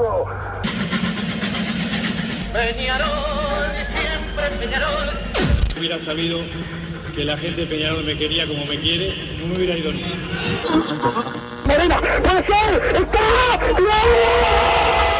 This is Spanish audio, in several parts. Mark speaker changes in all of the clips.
Speaker 1: carajo!
Speaker 2: Peñarol, siempre Peñarol.
Speaker 3: hubiera sabido que la gente de Peñarol me quería como me quiere, no me hubiera ido ni.
Speaker 1: ¡Morena! ¡Puede ser! ¡Está! ¡Seguro,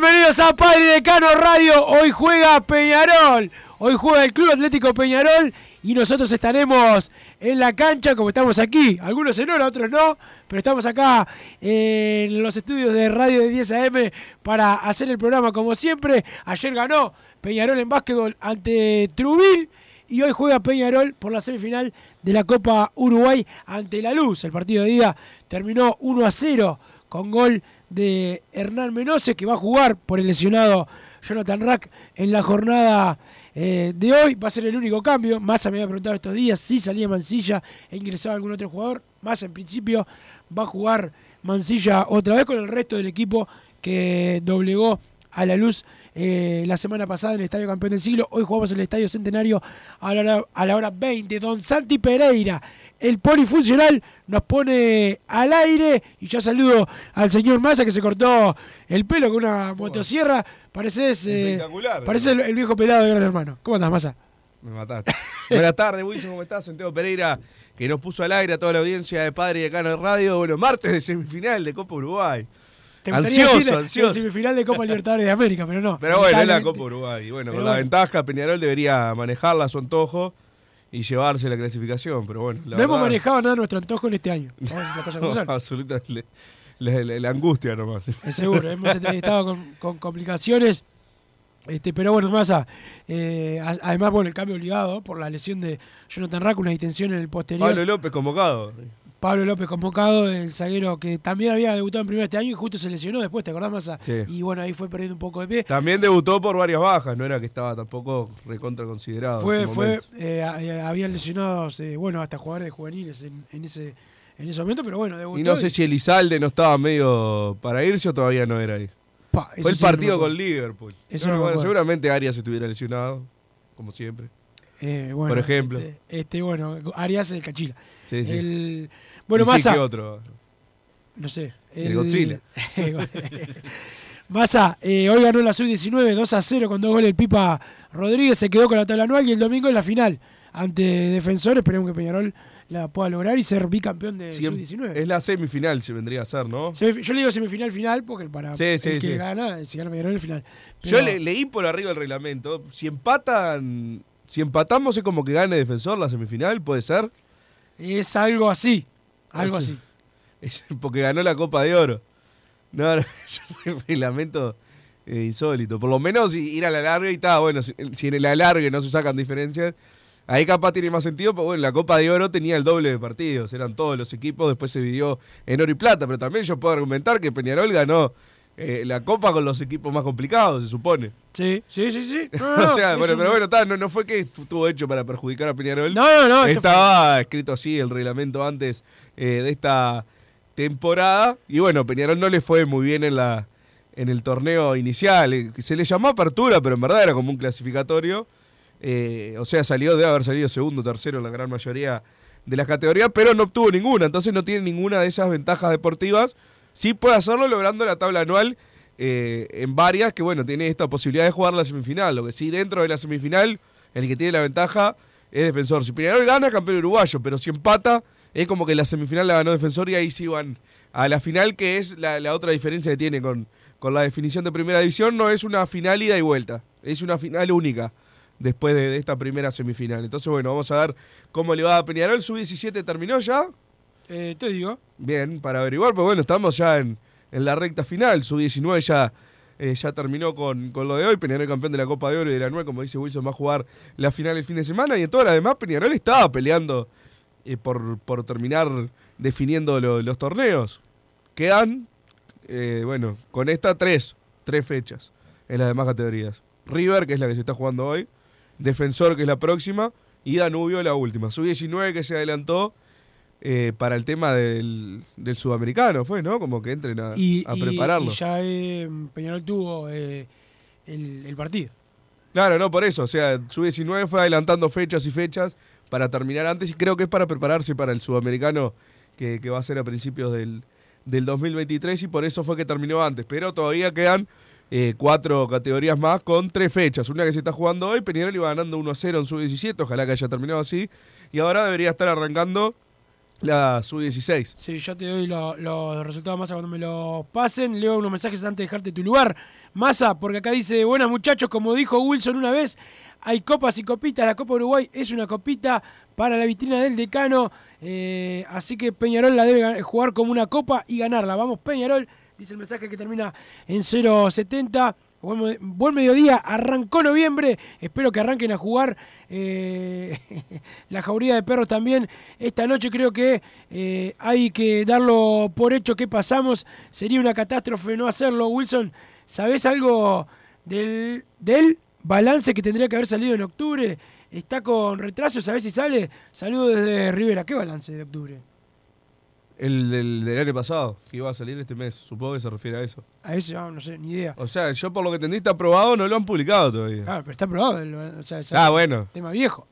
Speaker 4: Bienvenidos a Padre Decano Radio. Hoy juega Peñarol, hoy juega el Club Atlético Peñarol y nosotros estaremos en la cancha como estamos aquí. Algunos en hora, otros no, pero estamos acá en los estudios de radio de 10 AM para hacer el programa como siempre. Ayer ganó Peñarol en básquetbol ante Trubil y hoy juega Peñarol por la semifinal de la Copa Uruguay ante La Luz. El partido de ida terminó 1 a 0 con gol de Hernán Menose que va a jugar por el lesionado Jonathan Rack en la jornada eh, de hoy. Va a ser el único cambio. Massa me había preguntado estos días si salía Mancilla e ingresaba algún otro jugador. Massa en principio va a jugar Mancilla otra vez con el resto del equipo que doblegó a la luz eh, la semana pasada en el Estadio Campeón del Siglo. Hoy jugamos en el Estadio Centenario a la hora, a la hora 20. Don Santi Pereira, el polifuncional, nos pone al aire. Y ya saludo al señor Massa que se cortó el pelo con una motosierra. Pareces, eh, pareces el, el viejo pelado de Gran Hermano. ¿Cómo andas, Massa?
Speaker 5: Me mataste. Buenas tardes, Wilson, ¿cómo estás? Santiago Pereira, que nos puso al aire a toda la audiencia de Padre y Decano de Radio. Bueno, martes de semifinal de Copa Uruguay.
Speaker 4: Te
Speaker 5: Ansioso,
Speaker 4: decir
Speaker 5: ansioso.
Speaker 4: el semifinal de Copa Libertadores de América, pero no.
Speaker 5: Pero bueno, es la. Copa Uruguay. Bueno,
Speaker 4: Pero
Speaker 5: con la
Speaker 4: bueno.
Speaker 5: ventaja, Peñarol debería manejarla a su antojo y llevarse la clasificación. Pero bueno, la
Speaker 4: no hemos manejado nada a nuestro antojo en este año.
Speaker 5: Absolutamente. La, la- la angustia nomás.
Speaker 4: Es seguro, hemos estado con, con complicaciones. Este, pero bueno, Massa, eh, además, bueno, el cambio obligado por la lesión de Jonathan Rack, una distensión en el posterior.
Speaker 5: Pablo López convocado.
Speaker 4: Pablo López convocado, el zaguero que también había debutado en primero este año y justo se lesionó después, ¿te acordás, Massa?
Speaker 5: Sí.
Speaker 4: Y bueno, ahí fue perdiendo un poco de pie.
Speaker 5: También debutó por varias bajas, no era que estaba tampoco recontra considerado.
Speaker 4: Fue, fue, eh, eh, habían lesionados, eh, bueno, hasta jugadores de juveniles en, en ese en ese momento, pero bueno, debutó.
Speaker 5: Y no sé si Elizalde no estaba medio para irse o todavía no era ahí.
Speaker 4: Pa,
Speaker 5: Fue el
Speaker 4: sí
Speaker 5: partido con Liverpool.
Speaker 4: Eso
Speaker 5: No,
Speaker 4: no me
Speaker 5: bueno,
Speaker 4: acuerdo.
Speaker 5: seguramente Arias estuviera lesionado, como siempre.
Speaker 4: Eh, bueno,
Speaker 5: por ejemplo.
Speaker 4: Este, este, bueno, Arias el Cachila.
Speaker 5: Sí, sí.
Speaker 4: El, bueno,
Speaker 5: sí,
Speaker 4: Massa.
Speaker 5: ¿qué otro?
Speaker 4: No sé.
Speaker 5: El Godzilla.
Speaker 4: Massa, eh, hoy ganó la sub-19 2 a 0 con dos goles el Pipa Rodríguez. Se quedó con la tabla anual y el domingo en la final ante Defensor. Esperemos que Peñarol la pueda lograr y ser bicampeón de
Speaker 5: Siem-
Speaker 4: sub-19.
Speaker 5: Es la semifinal, se vendría a ser, ¿no?
Speaker 4: Yo le digo semifinal final porque para
Speaker 5: Sí, sí,
Speaker 4: el que gana, si gana Peñarol el final.
Speaker 5: Yo le- leí por arriba el reglamento. Si empatan, si empatamos es como que gane defensor la semifinal, puede ser.
Speaker 4: Es algo así. Algo
Speaker 5: Así. Es porque ganó la Copa de Oro. No, no, es un reglamento eh, insólito. Por lo menos ir a la larga y está. Bueno, si, si en el alargue no se sacan diferencias, ahí capaz tiene más sentido. Pero bueno, la Copa de Oro tenía el doble de partidos. Eran todos los equipos. Después se dividió en oro y plata. Pero también yo puedo argumentar que Peñarol ganó eh, la Copa con los equipos más complicados, se supone.
Speaker 4: Sí, sí, sí, sí. No, no,
Speaker 5: o sea, bueno,
Speaker 4: un-
Speaker 5: pero bueno, no, no fue que estuvo hecho para perjudicar a Peñarol.
Speaker 4: No, no, no. fue-
Speaker 5: Estaba escrito así el reglamento antes eh, de esta temporada. Y bueno, Peñarol no le fue muy bien en la en el torneo inicial. Eh, Se le llamó apertura, pero en verdad era como un clasificatorio. Eh, o sea, salió de haber salido segundo, tercero en la gran mayoría de las categorías, pero no obtuvo ninguna. Entonces no tiene ninguna de esas ventajas deportivas. Sí puede hacerlo logrando la tabla anual eh, en varias, que bueno, tiene esta posibilidad de jugar la semifinal. Lo que sí, dentro de la semifinal, el que tiene la ventaja es defensor. Si Peñarol gana, campeón uruguayo, pero si empata, es como que la semifinal la ganó defensor y ahí sí van a la final, que es la, otra diferencia que tiene con, con la definición de primera división. No es una final ida y vuelta, es una final única. después de, de esta primera semifinal. Entonces, bueno, vamos a ver cómo le va a Peñarol. Su 17 terminó ya.
Speaker 4: Eh, te digo.
Speaker 5: Bien, para averiguar, pues bueno, estamos ya en, en la recta final. Su 19 ya, eh, ya terminó con, con lo de hoy. Peñarol campeón de la Copa de Oro y de la Nueva, como dice Wilson, va a jugar la final el fin de semana. Y en todo lo demás, Peñarol estaba peleando eh, por, por terminar definiendo lo- los torneos. Quedan, eh, bueno, con esta tres, tres fechas en las demás categorías. River, que es la que se está jugando hoy. Defensor, que es la próxima. Y Danubio, la última. Su 19 que se adelantó eh, para el tema del, del sudamericano, fue, ¿no? Como que entren a,
Speaker 4: Y,
Speaker 5: a
Speaker 4: y-
Speaker 5: prepararlo.
Speaker 4: y ya eh, Peñarol tuvo eh, el, el partido.
Speaker 5: Claro, no, por eso. O sea, su 19 fue adelantando fechas y fechas para terminar antes y creo que es para prepararse para el sudamericano que, que va a ser a principios del, del 2023 y por eso fue que terminó antes. Pero todavía quedan eh, cuatro categorías más con tres fechas. Una que se está jugando hoy, Peñarol iba ganando 1 a 0 en su 17, ojalá que haya terminado así. Y ahora debería estar arrancando la su 16.
Speaker 4: Sí, ya te doy lo- los resultados Massa cuando me los pasen. Leo unos mensajes antes de dejarte tu lugar. Massa, porque acá dice, buenas muchachos, como dijo Wilson una vez, hay copas y copitas. La Copa Uruguay es una copita para la vitrina del decano. eh, así que Peñarol la debe jugar como una copa y ganarla. Vamos, Peñarol, dice el mensaje que termina en 070. Buen, buen mediodía, arrancó noviembre, espero que arranquen a jugar eh, la jauría de perros también. Esta noche creo que eh, hay que darlo por hecho que pasamos, sería una catástrofe no hacerlo. Wilson, ¿sabés algo del, del balance que tendría que haber salido en octubre? ¿Está con retraso? ¿Sabés si sale? Saludos desde Rivera, ¿qué balance de octubre?
Speaker 5: El del, del año pasado, que iba a salir este mes. Supongo que se refiere a eso.
Speaker 4: A eso ah, no sé, ni idea.
Speaker 5: O sea, yo por lo que entendí está aprobado, no lo han publicado todavía.
Speaker 4: Claro, pero está aprobado, o sea, es
Speaker 5: Ah, bueno.
Speaker 4: tema viejo.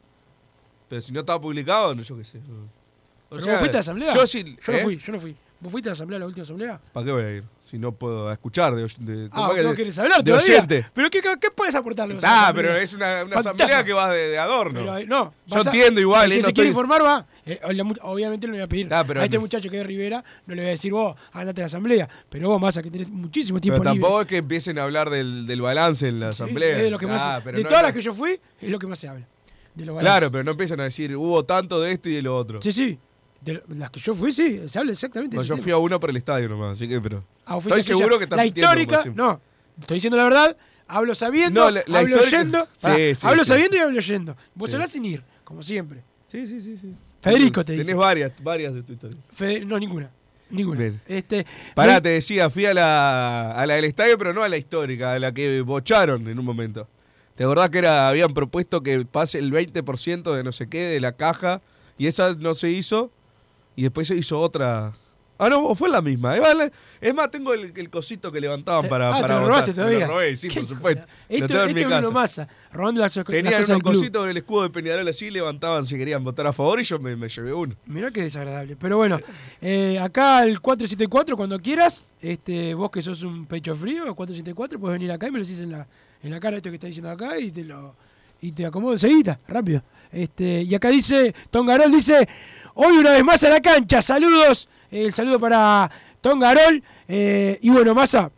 Speaker 5: Pero si no estaba publicado, no, yo qué sé. O
Speaker 4: ¿Pero vos fuiste a la asamblea?
Speaker 5: Yo sí.
Speaker 4: Yo no
Speaker 5: ¿eh?
Speaker 4: fui, yo no fui. ¿Vos fuiste a la asamblea, la última asamblea?
Speaker 5: ¿Para qué voy a ir? Si no puedo escuchar de, de,
Speaker 4: Ah,
Speaker 5: que
Speaker 4: ¿no
Speaker 5: de-
Speaker 4: querés hablar
Speaker 5: de
Speaker 4: todavía?
Speaker 5: oyente.
Speaker 4: ¿Pero qué, qué, puedes aportarle?
Speaker 5: Ah, pero es una, una asamblea que va de, de adorno.
Speaker 4: Pero, eh, no,
Speaker 5: Yo
Speaker 4: a-
Speaker 5: entiendo igual,
Speaker 4: El
Speaker 5: eh,
Speaker 4: que
Speaker 5: no
Speaker 4: se quiere
Speaker 5: estoy-
Speaker 4: informar va. eh, obviamente no le voy a pedir
Speaker 5: Ah, pero
Speaker 4: a este muchacho que es de Rivera, no le voy a decir vos, andate a la asamblea. Pero vos, Massa, que tenés muchísimo tiempo
Speaker 5: Pero tampoco
Speaker 4: libre.
Speaker 5: es que empiecen a hablar del, del balance en la asamblea.
Speaker 4: de lo que más-
Speaker 5: pero
Speaker 4: de
Speaker 5: no-
Speaker 4: todas las que yo fui, es lo que más se habla. De los
Speaker 5: Claro, pero no empiezan a decir, hubo tanto de esto y de lo otro.
Speaker 4: Sí, sí. De las que yo fui, sí, se habla exactamente
Speaker 5: No, yo
Speaker 4: tema.
Speaker 5: fui a uno por el estadio nomás, así que, pero.
Speaker 4: Ah,
Speaker 5: Estoy seguro que estás
Speaker 4: La histórica, no, estoy diciendo la verdad, hablo sabiendo,
Speaker 5: No, la- la
Speaker 4: hablo
Speaker 5: histórica- Sí, sí,
Speaker 4: hablo
Speaker 5: sí.
Speaker 4: sabiendo y hablo oyendo. Vos
Speaker 5: Sí.
Speaker 4: hablás sin ir, como siempre.
Speaker 5: Sí, sí, sí, sí.
Speaker 4: Federico te
Speaker 5: Tenés
Speaker 4: dice.
Speaker 5: varias, varias de tu historia.
Speaker 4: Fede- no, ninguna. Ninguna.
Speaker 5: Bien.
Speaker 4: Este,
Speaker 5: Pará, te decía, fui a la, a la del estadio, pero no a la histórica, a la que bocharon en un momento. ¿Te acordás que era, habían propuesto que pase el 20% de no sé qué de la caja? Y esa no se hizo. Y después se hizo otra. Ah, no, fue la misma. Es más, es más, tengo el, el cosito que levantaban
Speaker 4: Te-
Speaker 5: para,
Speaker 4: ah,
Speaker 5: para
Speaker 4: te lo
Speaker 5: votar.
Speaker 4: robaste
Speaker 5: Me
Speaker 4: todavía.
Speaker 5: lo robé, sí, por supuesto.
Speaker 4: hijo
Speaker 5: Lo
Speaker 4: Esto,
Speaker 5: tengo en
Speaker 4: esto
Speaker 5: mi.
Speaker 4: Massa, robando las,
Speaker 5: Tenían
Speaker 4: cosas
Speaker 5: un
Speaker 4: del club.
Speaker 5: cosito con el escudo de Peñarol así, levantaban si querían votar a favor y yo me, me llevé uno.
Speaker 4: Mirá qué desagradable. Pero bueno, eh, acá el 474, cuando quieras, este, vos que sos un pecho frío, 474, puedes venir acá y me lo decís en la, en la cara esto que está diciendo acá y te lo y te acomodo enseguida, rápido. Este, y acá dice, Tongarol dice, hoy una vez más a la cancha, saludos, el saludo para Tongarol. Eh, y bueno, Massa,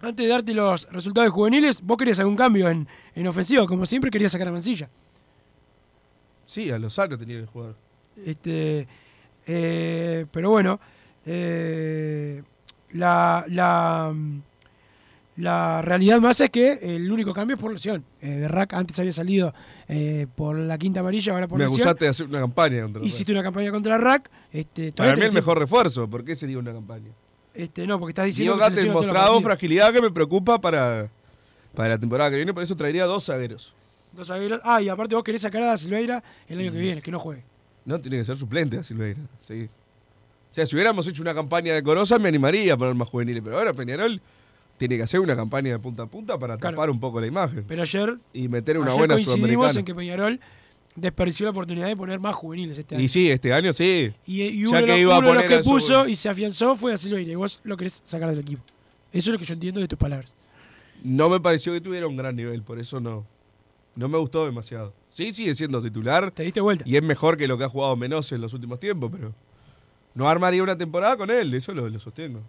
Speaker 4: antes de darte los resultados juveniles, vos querías algún cambio en, en ofensiva, como siempre querías sacar a Mancilla.
Speaker 5: Sí, a Lozano tenía que jugar.
Speaker 4: Este, eh, pero bueno, eh, la, la, la realidad más es que el único cambio es por lesión. Eh, Berrac antes había salido eh, por la quinta amarilla, ahora por
Speaker 5: Me
Speaker 4: lesión.
Speaker 5: acusaste de hacer una campaña contra
Speaker 4: Hiciste una campaña contra Rack. Este,
Speaker 5: Para mí el mejor refuerzo. ¿Por qué sería una campaña?
Speaker 4: Este, no, porque estás diciendo
Speaker 5: Diego
Speaker 4: que se
Speaker 5: mostrado fragilidad que me preocupa para, para la temporada que viene, por eso traería dos zagueros.
Speaker 4: Dos zagueros. Ah, y aparte vos querés sacar a Silveira el año que
Speaker 5: Mm.
Speaker 4: viene, que no juegue.
Speaker 5: No, tiene que ser suplente a Silveira. Sí. O sea, si hubiéramos hecho una campaña decorosa, me animaría a poner más juveniles. Pero ahora Peñarol tiene que hacer una campaña de punta a punta para
Speaker 4: Claro.
Speaker 5: tapar un poco la imagen.
Speaker 4: Pero ayer,
Speaker 5: y meter una
Speaker 4: ayer
Speaker 5: buena
Speaker 4: coincidimos en que Peñarol desperdició la oportunidad de poner más juveniles este año.
Speaker 5: Y sí, este año sí.
Speaker 4: Y, y
Speaker 5: Ya
Speaker 4: uno, de
Speaker 5: que iba a
Speaker 4: uno de los
Speaker 5: poner
Speaker 4: que puso y se afianzó fue a Silveira. Y vos lo querés sacar del equipo. Eso es lo que yo entiendo de tus palabras.
Speaker 5: No me pareció que tuviera un gran nivel, por eso no. No me gustó demasiado. Sí, sigue siendo titular.
Speaker 4: Te diste vuelta.
Speaker 5: Y es mejor que lo que ha jugado Menos en los últimos tiempos, pero no armaría una temporada con él, eso lo, lo sostengo.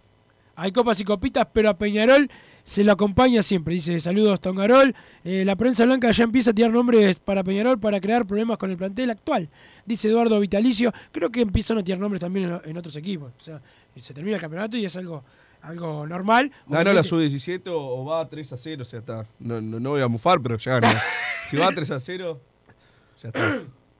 Speaker 4: Hay copas y copitas, pero a Peñarol se lo acompaña siempre. Dice, saludos Tongarol. Eh, la prensa blanca ya empieza a tirar nombres para Peñarol para crear problemas con el plantel actual. Dice Eduardo Vitalicio. Creo que empiezan a tirar nombres también en, en otros equipos. O sea, se termina el campeonato y es algo, algo normal.
Speaker 5: Ganó la
Speaker 4: Obviamente-
Speaker 5: sub-17 o, va 3 a 0, o sea, está. No, no, no voy a mufar, pero ya ganó. si va 3 a 0, ya está.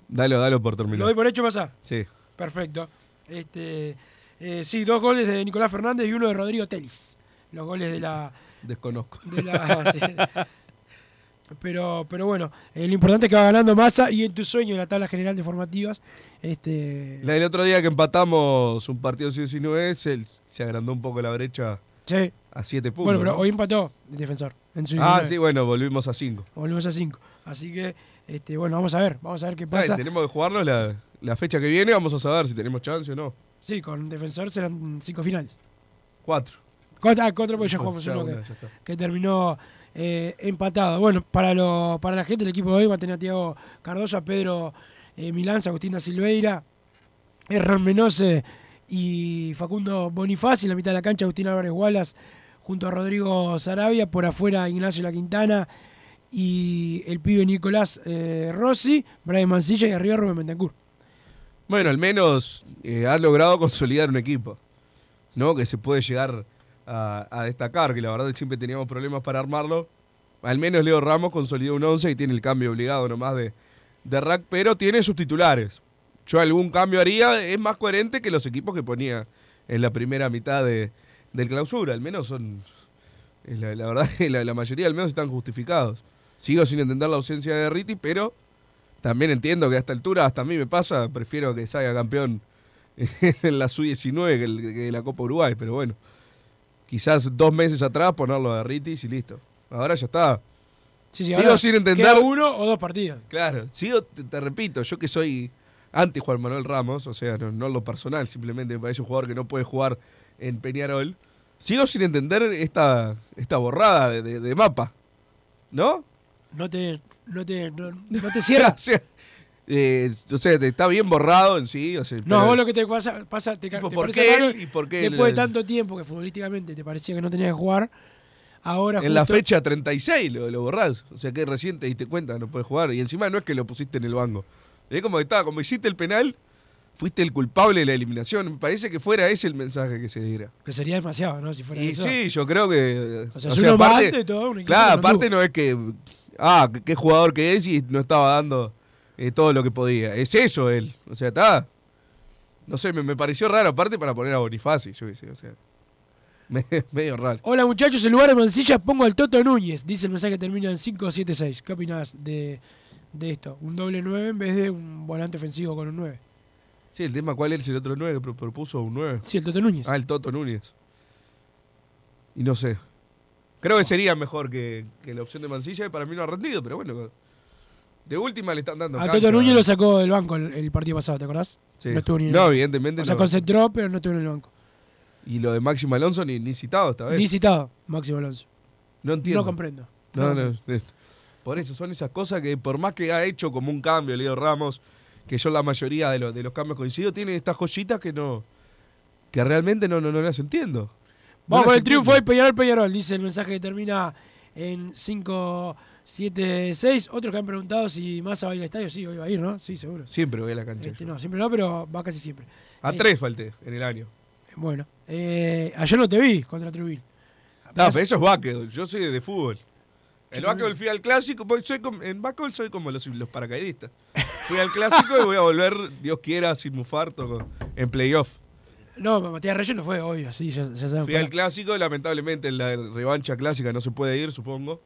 Speaker 5: Dalo, dalo por
Speaker 4: Lo
Speaker 5: terminar.
Speaker 4: doy por hecho pasa.
Speaker 5: Sí.
Speaker 4: Perfecto. Este, eh, sí, dos goles de Nicolás Fernández y uno de Rodrigo Telis. Los goles de la.
Speaker 5: Desconozco.
Speaker 4: de la- sí. Pero, pero bueno, eh, lo importante es que va ganando masa y en tu sueño en la tabla general de formativas. Este,
Speaker 5: La- El otro día que empatamos un partido sub-19, se, se agrandó un poco la brecha
Speaker 4: sí.
Speaker 5: a 7 puntos.
Speaker 4: Bueno, pero
Speaker 5: ¿no?
Speaker 4: hoy empató el defensor. En su
Speaker 5: Ah,
Speaker 4: 19.
Speaker 5: sí, bueno, volvimos a 5.
Speaker 4: Volvemos a 5. Así que, este, bueno, vamos a ver. Vamos a ver qué pasa.
Speaker 5: tenemos que jugarnos la, la fecha que viene, vamos a saber si tenemos chance o no.
Speaker 4: Sí, con defensor serán cinco finales.
Speaker 5: 4.
Speaker 4: Contra, ah, contra porque ya jugamos uno que, que terminó eh, empatado. Bueno, para lo, para la gente del equipo de hoy va a tener a Tiago Cardoso, a Pedro eh, Milán, Agustín da Silveira, Hernán Menose y Facundo Bonifaci. En la mitad de la cancha, Agustín Álvarez Wallace junto a Rodrigo Sarabia. Por afuera, Ignacio La Quintana y el pibe Nicolás eh, Rossi, Brian Mancilla y arriba Rubén Bentancur.
Speaker 5: Bueno, al menos eh, ha logrado consolidar un equipo, ¿no? Que se puede llegar a, destacar, que la verdad siempre teníamos problemas para armarlo. Al menos Leo Ramos consolidó un 11 y tiene el cambio obligado nomás de, de rack, pero tiene sus titulares. Yo algún cambio haría, es más coherente que los equipos que ponía en la primera mitad de, del clausura. Al menos son, la, verdad la, la mayoría al menos están justificados. Sigo sin entender la ausencia de Riti, pero también entiendo que a esta altura, hasta a mí me pasa, prefiero que salga campeón en la sub-19 que, el- que la Copa Uruguay, pero bueno. Quizás dos meses atrás ponerlo de Ritis y listo. Ahora ya está.
Speaker 4: Sí, sí,
Speaker 5: Sigo sin entender-
Speaker 4: uno o dos partidos.
Speaker 5: Claro, sigo, te, te repito, yo que soy anti Juan Manuel Ramos, o sea, no, lo personal, simplemente me parece un jugador que no puede jugar en Peñarol, sigo sin entender esta, esta borrada de, de- de mapa. ¿No?
Speaker 4: No te, no te, no, no te cierra.
Speaker 5: o sea, eh, o sea, te- está bien borrado en sí. O sea,
Speaker 4: No, vos lo que te pasa, pasa te,
Speaker 5: Tipo,
Speaker 4: te
Speaker 5: ¿por qué él y por qué
Speaker 4: después de tanto tiempo que futbolísticamente te parecía que no tenías que jugar, ahora
Speaker 5: En la fecha 36 lo, lo borrás. O sea que recién te diste cuenta, no puedes jugar. Y encima no es que lo pusiste en el banco. Es como que estaba, como hiciste el penal, fuiste el culpable de la eliminación. Me parece que fuera ese el mensaje que se diera.
Speaker 4: que sería demasiado, ¿no? Si fuera
Speaker 5: Y
Speaker 4: eso.
Speaker 5: sí, yo creo que.
Speaker 4: O sea, es uno más de todo
Speaker 5: Claro,
Speaker 4: no
Speaker 5: aparte
Speaker 4: tuvo.
Speaker 5: no es que. Ah, qué- jugador que es y no estaba dando eh, todo lo que podía. Es eso él. O sea, está. No sé, me, me pareció raro, aparte para poner a Bonifaci, yo qué sé, o sea. me- medio raro.
Speaker 4: Hola muchachos, en lugar de Mancilla pongo al Toto Núñez. Dice el mensaje que termina en 576. ¿Qué opinás de, de esto? Un doble 9 en vez de un volante ofensivo con un 9.
Speaker 5: Sí, el tema, ¿cuál es el otro 9 que pro- propuso un 9?
Speaker 4: Sí, el Toto Núñez.
Speaker 5: Ah, el Toto Núñez. Y no sé. Creo que sería mejor que, que la opción de Mancilla, que para mí no ha rendido, pero bueno. De última le están dando
Speaker 4: a. Toto Núñez lo sacó del banco el, el partido pasado, ¿te acordás?
Speaker 5: Sí.
Speaker 4: No estuvo ni
Speaker 5: No,
Speaker 4: el-
Speaker 5: evidentemente
Speaker 4: O sea,
Speaker 5: no.
Speaker 4: concentró, pero no estuvo en el banco.
Speaker 5: Y lo de Máximo Alonso ni, ni citado esta vez.
Speaker 4: Ni citado, Máximo Alonso.
Speaker 5: no entiendo.
Speaker 4: No comprendo.
Speaker 5: No,
Speaker 4: No
Speaker 5: Por eso son esas cosas que por más que ha hecho como un cambio Leo Ramos, que yo la mayoría de, los de los cambios coincido, tiene estas joyitas que no que realmente no, no, no las entiendo.
Speaker 4: Vamos con el triunfo de. Peñarol Peñarol. Dice el mensaje que termina en 576. Otros que han preguntado si Massa va a ir al estadio. Sí, hoy va a ir, ¿no? Sí, seguro.
Speaker 5: Siempre voy a la cancha.
Speaker 4: Este, no, siempre no, pero va casi siempre.
Speaker 5: A
Speaker 4: Eh,
Speaker 5: tres falté en el año.
Speaker 4: Bueno, eh, ayer no te vi contra Trujillo.
Speaker 5: No, pero eso es básquetbol. Yo soy de fútbol. El básquetbol fui al clásico. porque Soy como- en básquetbol soy como los, los paracaidistas. Fui al clásico y voy a volver, Dios quiera, sin mufar, todo, en playoff.
Speaker 4: No, Matías Reyes no fue, obvio, sí, ya, ya sabemos.
Speaker 5: Fui al clásico, lamentablemente en la revancha clásica no se puede ir, supongo.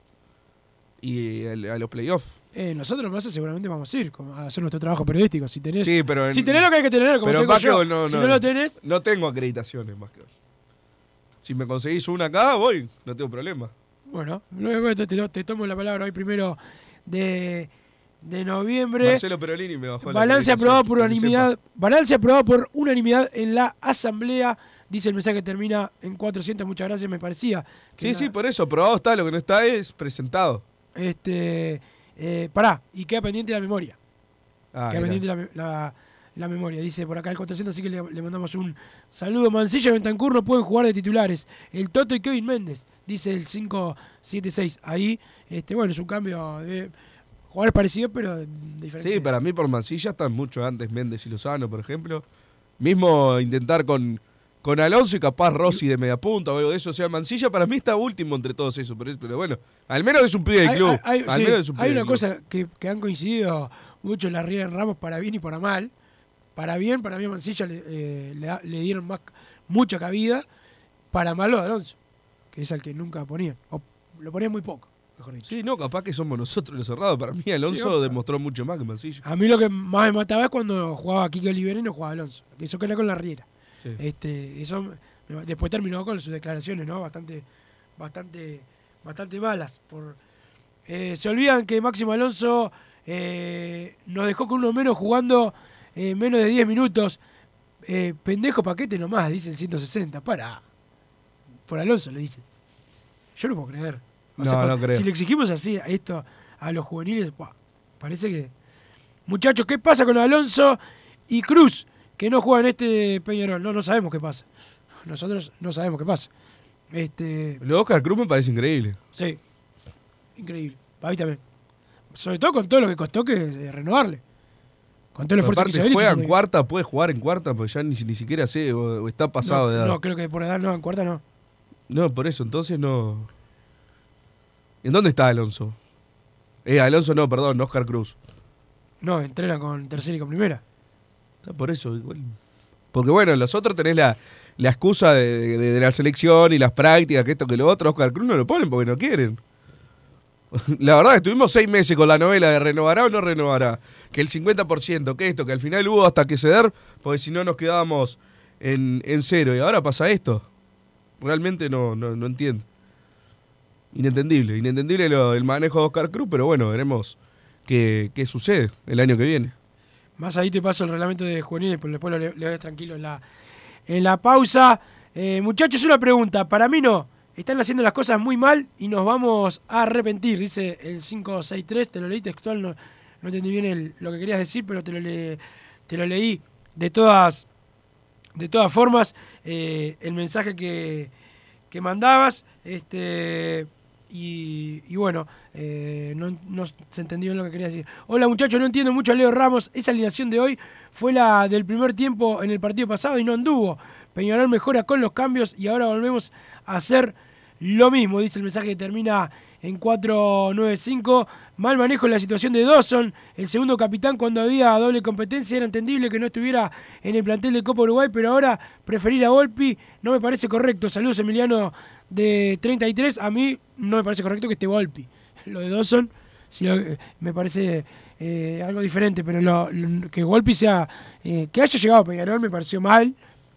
Speaker 5: Y el- a los playoffs.
Speaker 4: Eh, nosotros, Massa, seguramente vamos a ir a hacer nuestro trabajo periodístico. Si tenés,
Speaker 5: Sí, pero en-
Speaker 4: si tenés lo que hay que tener, como
Speaker 5: pero en
Speaker 4: tengo yo.
Speaker 5: no,
Speaker 4: si
Speaker 5: no,
Speaker 4: no lo tenés,
Speaker 5: no tengo acreditación en básquetbol. Si me conseguís una acá, voy, no tengo problema.
Speaker 4: bueno, luego te, te- te tomo la palabra hoy primero de, de noviembre.
Speaker 5: Marcelo Perolini me bajó la
Speaker 4: Balance
Speaker 5: acreditación,
Speaker 4: aprobado por unanimidad. Balance aprobado por unanimidad en la asamblea. Dice el mensaje que termina en 400. Muchas gracias, me parecía.
Speaker 5: Sí,
Speaker 4: la-
Speaker 5: sí, por eso, aprobado está, lo que no está es presentado.
Speaker 4: Este, eh, pará, y queda pendiente la memoria.
Speaker 5: Ah,
Speaker 4: queda
Speaker 5: mirá.
Speaker 4: pendiente la, la- la memoria. Dice por acá el 400, así que le, le mandamos un saludo. Mancilla y Bentancur no pueden jugar de titulares. El Toto y Kevin Méndez, dice el 576. Ahí, este, bueno, es un cambio de jugadores parecidos, pero diferentes.
Speaker 5: Sí, para mí por Mancilla están mucho antes Méndez y Lozano, por ejemplo. Mismo intentar con, con Alonso y capaz Rossi de media punta o algo de eso. O sea, Mancilla para mí está último entre todos esos. Pero, pero bueno, al menos es un pibe del club.
Speaker 4: hay-
Speaker 5: al
Speaker 4: sí,
Speaker 5: menos es un pibe
Speaker 4: hay
Speaker 5: del
Speaker 4: una
Speaker 5: club.
Speaker 4: cosa que, que han coincidido mucho en la Riera Ramos para bien y para mal. Para bien, para mí a Mancilla le, eh, le dieron más, mucha cabida. Para mal lo de Alonso, que es el que nunca ponían. O lo ponían muy poco, mejor dicho.
Speaker 5: Sí, no, capaz que somos nosotros los cerrados. Para mí Alonso
Speaker 4: Sí,
Speaker 5: demostró mucho más que Mancilla.
Speaker 4: A mí lo que más me mataba es cuando jugaba Kike Olivera y no jugaba Alonso. que Eso que era con la Riera.
Speaker 5: Sí.
Speaker 4: Este, eso después terminó con sus declaraciones, ¿no? Bastante, bastante, bastante malas. Por, eh, se olvidan que Máximo Alonso eh, nos dejó con uno menos jugando eh, menos de 10 minutos. Eh, pendejo paquete nomás, dice el 160. Para. Por Alonso lo dice. Yo no puedo creer. O
Speaker 5: No,
Speaker 4: sea,
Speaker 5: no creo.
Speaker 4: Si le exigimos así a esto a los juveniles, buah, parece que. Muchachos, ¿qué pasa con Alonso y Cruz? Que no juegan este Peñarol. No, no sabemos qué pasa. Nosotros no sabemos qué pasa. Este.
Speaker 5: Lo de Oscar Cruz me parece increíble.
Speaker 4: Sí. Increíble. Para mí también. Sobre todo con todo lo que costó que eh, renovarle. Con todo el esfuerzo que
Speaker 5: Aparte,
Speaker 4: y
Speaker 5: juega en cuarta, puede jugar en cuarta, porque ya ni, ni siquiera sé, o, o está pasado
Speaker 4: no,
Speaker 5: de edad.
Speaker 4: No, creo que por edad no, en cuarta no.
Speaker 5: No, por eso, entonces no. ¿En dónde está Alonso? Eh, Alonso no, perdón, Oscar Cruz.
Speaker 4: No, entrena con tercera y con primera.
Speaker 5: Está por eso, igual. Porque bueno, los otros tenés la, la excusa de, de- de la selección y las prácticas, que esto que lo otro. Oscar Cruz no lo ponen porque no quieren. La verdad, estuvimos seis meses con la novela de renovará o no renovará. Que el 50%, que esto, que al final hubo hasta que ceder, porque si no nos quedábamos en, en cero. Y ahora pasa esto. Realmente no, no, no entiendo. Inentendible, inentendible lo- el manejo de Oscar Cruz, pero bueno, veremos qué, qué sucede el año que viene.
Speaker 4: Más ahí te paso el reglamento de juveniles, pero después lo le, le ves tranquilo en la, en la pausa. Eh, muchachos, una pregunta. Para mí no. Están haciendo las cosas muy mal y nos vamos a arrepentir, dice el 563. Te lo leí textual, no, no entendí bien lo que querías decir, pero te lo, le- te lo leí de todas, de todas formas. eh, el mensaje que, que mandabas. Este, y, bueno, eh, no, no se entendió lo que quería decir. Hola muchachos, no entiendo mucho a Leo Ramos. Esa alineación de hoy fue la del primer tiempo en el partido pasado y no anduvo. Peñarol mejora con los cambios y ahora volvemos a hacer lo mismo, dice el mensaje que termina en 495. Mal manejo en la situación de Dawson, el segundo capitán cuando había doble competencia. Era entendible que no estuviera en el plantel de Copa Uruguay, pero ahora preferir a Volpi no me parece correcto. Saludos Emiliano de 33. A mí no me parece correcto que esté Volpi. Lo de Dawson eh, me parece eh, algo diferente, pero lo- lo- que Volpi sea, eh, que haya llegado a Peñarol me pareció mal.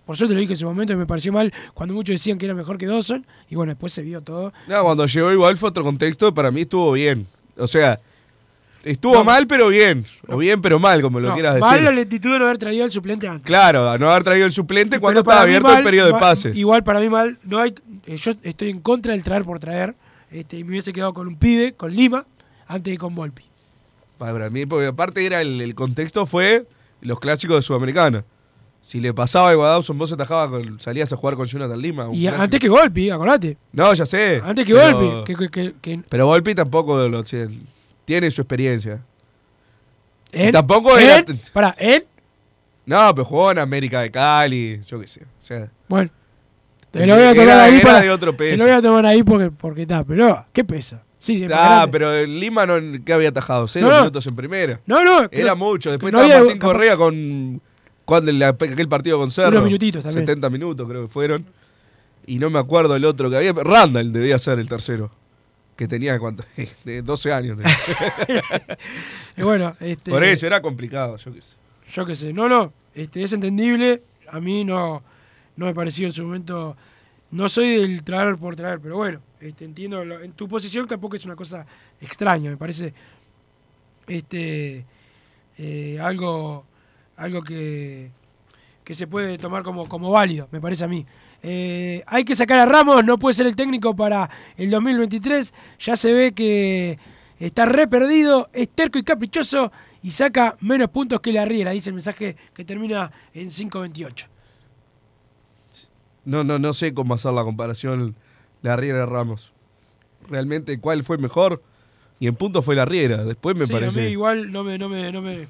Speaker 4: Por suerte lo dije en su momento, me pareció mal cuando muchos decían que era mejor que Dawson. Y bueno, después se vio todo.
Speaker 5: No, cuando llegó igual fue otro contexto, para mí estuvo bien. O sea, estuvo
Speaker 4: No.
Speaker 5: mal pero bien. O bien pero mal, como lo
Speaker 4: No,
Speaker 5: quieras
Speaker 4: mal
Speaker 5: decir.
Speaker 4: la lentitud de no haber traído al suplente antes.
Speaker 5: Claro, no haber traído el suplente cuando estaba abierto
Speaker 4: mal,
Speaker 5: el periodo de
Speaker 4: igual-
Speaker 5: pase.
Speaker 4: Igual para mí mal, no hay, eh, yo estoy en contra del traer por traer. Este, y me hubiese quedado con un pibe, con Lima, antes que con Volpi.
Speaker 5: Para mí, porque aparte era el, el contexto fue los clásicos de Sudamericana. Si le pasaba a Guadalajara, vos atajabas con, salías a jugar con Jonathan Lima.
Speaker 4: Y
Speaker 5: clásico.
Speaker 4: antes que Volpi, acordate.
Speaker 5: No, ya sé.
Speaker 4: Antes que
Speaker 5: pero-
Speaker 4: Volpi. Que, que, que- que-
Speaker 5: Pero Volpi tampoco lo, tiene su experiencia.
Speaker 4: en-
Speaker 5: tampoco
Speaker 4: en-
Speaker 5: era-
Speaker 4: Pará, en.
Speaker 5: No, pero jugó en América de Cali, yo qué sé. O sea,
Speaker 4: Bueno. Te lo voy a
Speaker 5: Era-
Speaker 4: tomar ahí
Speaker 5: era
Speaker 4: para-
Speaker 5: de otro
Speaker 4: Te
Speaker 5: peso.
Speaker 4: lo voy a tomar ahí porque, porque está. Pero, ¿qué pesa? Sí, sí,
Speaker 5: ah, pero el Lima no, ¿qué había atajado? Cero
Speaker 4: No, no.
Speaker 5: minutos en primera.
Speaker 4: No, no.
Speaker 5: Era mucho. Después estaba
Speaker 4: había-
Speaker 5: Martín
Speaker 4: capaz-
Speaker 5: Correa con cuando el- aquel partido con Cerro.
Speaker 4: Unos minutitos también.
Speaker 5: 70 minutos creo que fueron. Y no me acuerdo el otro que había. Randall debía ser el tercero. Que tenía ¿cuánto? De 12 años.
Speaker 4: Y bueno, este,
Speaker 5: Por eso era complicado, yo qué sé.
Speaker 4: Yo qué sé. No, no. Este, es entendible. A mí no, no me pareció en su momento. No soy del traer por traer, pero bueno, este, entiendo. lo- en tu posición tampoco es una cosa extraña, me parece. Este. eh, algo. Algo que. que se puede tomar como, como válido, me parece a mí. Eh, hay que sacar a Ramos, no puede ser el técnico para el 2023. Ya se ve que está re perdido, es terco y caprichoso y saca menos puntos que la Riera, dice el mensaje que termina en 5.28.
Speaker 5: No, no, no sé cómo hacer la comparación la Riera Ramos. Realmente, ¿cuál fue mejor? Y en puntos fue la Riera. Después me
Speaker 4: Sí, a
Speaker 5: parece.
Speaker 4: mí igual no me... No me, no me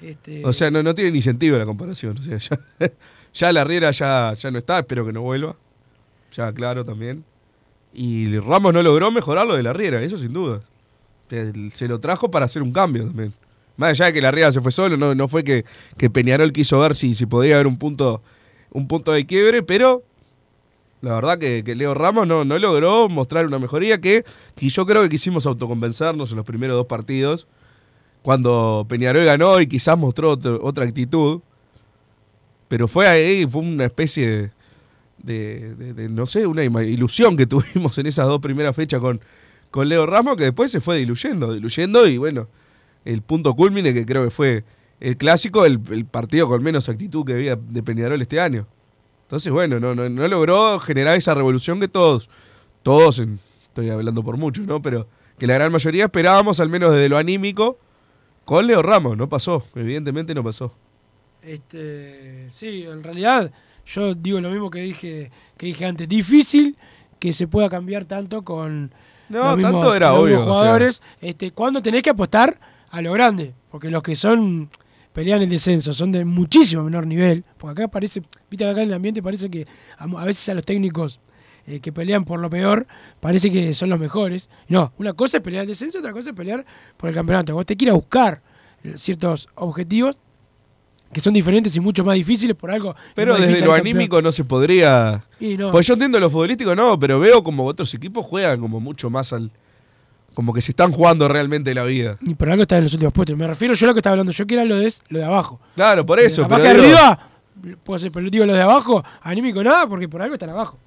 Speaker 4: este,
Speaker 5: O sea, no, no tiene ni sentido la comparación. O sea, ya, ya la Riera ya, ya no está, espero que no vuelva. Ya, claro, también. Y Ramos no logró mejorar lo de la Riera, eso sin duda. Se- lo trajo para hacer un cambio también. Más allá de que la Riera se fue solo, no, no fue que, que Peñarol quiso ver si, si podía haber un punto, un punto de quiebre, pero la verdad que, que Leo Ramos no, no logró mostrar una mejoría que, que yo creo que quisimos autoconvencernos en los primeros dos partidos cuando Peñarol ganó y quizás mostró otra actitud. Pero fue ahí, fue una especie de, no sé, una ilusión que tuvimos en esas dos primeras fechas con, con Leo Ramos que después se fue diluyendo, diluyendo y bueno, el punto culmine que creo que fue el clásico, el, partido con menos actitud que había de Peñarol este año. Entonces, bueno, no, no, no logró generar esa revolución que todos, todos, estoy hablando por muchos, ¿no? Pero que la gran mayoría esperábamos, al menos desde lo anímico, con Leo Ramos. No pasó, evidentemente no pasó.
Speaker 4: Este, sí, en realidad yo digo lo mismo que dije que dije antes, difícil que se pueda cambiar tanto con
Speaker 5: No,
Speaker 4: los mismos,
Speaker 5: tanto era
Speaker 4: los
Speaker 5: obvio.
Speaker 4: mismos
Speaker 5: o sea,
Speaker 4: jugadores, este, cuando tenés que apostar a lo grande, porque los que son pelean el descenso son de muchísimo menor nivel, porque acá parece, viste que acá en el ambiente parece que a, a veces a los técnicos eh, que pelean por lo peor, parece que son los mejores. No, una cosa es pelear el descenso, otra cosa es pelear por el campeonato. Vos te quieres buscar eh, ciertos objetivos que son diferentes y mucho más difíciles por algo.
Speaker 5: pero desde lo
Speaker 4: campeón.
Speaker 5: anímico no se podría.
Speaker 4: No,
Speaker 5: Pues yo entiendo lo futbolístico, no, pero veo como otros equipos juegan como mucho más al. Como que se están jugando realmente la vida.
Speaker 4: y por algo está en los últimos puestos. Me refiero yo a lo que estaba hablando yo, que era lo de, lo de abajo.
Speaker 5: Claro, por eso.
Speaker 4: Capaz
Speaker 5: pero
Speaker 4: que
Speaker 5: digo-
Speaker 4: arriba, puedo ser pelotudo lo de abajo, anímico nada, porque por algo están abajo.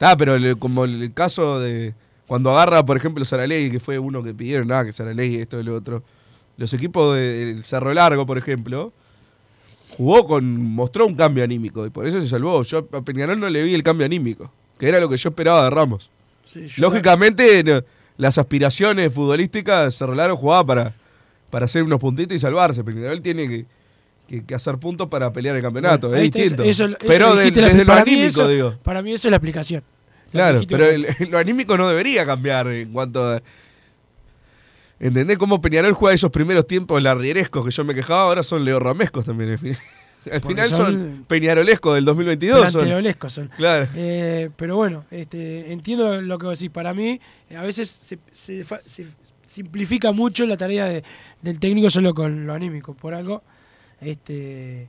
Speaker 5: Ah, pero el- como el caso de. Cuando agarra, por ejemplo, Saralegui, que fue uno que pidieron, nada, que Saralegui, esto y lo otro. Los equipos del Cerro Largo, por ejemplo, jugó con. mostró un cambio anímico y por eso se salvó. Yo a Peñarol no le vi el cambio anímico, que era lo que yo esperaba de Ramos. Lógicamente, no, las aspiraciones futbolísticas, Cerro Largo jugaba para, para hacer unos puntitos y salvarse. Peñarol tiene que, que- que hacer puntos para pelear el campeonato,
Speaker 4: Bueno,
Speaker 5: es distinto.
Speaker 4: eso- eso
Speaker 5: pero de- desde lo anímico,
Speaker 4: eso-
Speaker 5: digo.
Speaker 4: Para mí eso es la explicación.
Speaker 5: Claro, pero el- lo anímico no debería cambiar en cuanto a... ¿Entendés cómo Peñarol juega esos primeros tiempos larrierescos que yo me quejaba? Ahora son leorramescos también. Al
Speaker 4: Porque
Speaker 5: final son,
Speaker 4: son
Speaker 5: Peñarolescos del 2022. Son.
Speaker 4: Delanterolescos son.
Speaker 5: Claro.
Speaker 4: Eh, pero bueno, este, entiendo lo que vos decís. Para mí, a veces se, se se simplifica mucho la tarea de- del técnico solo con lo anímico. Por algo, este,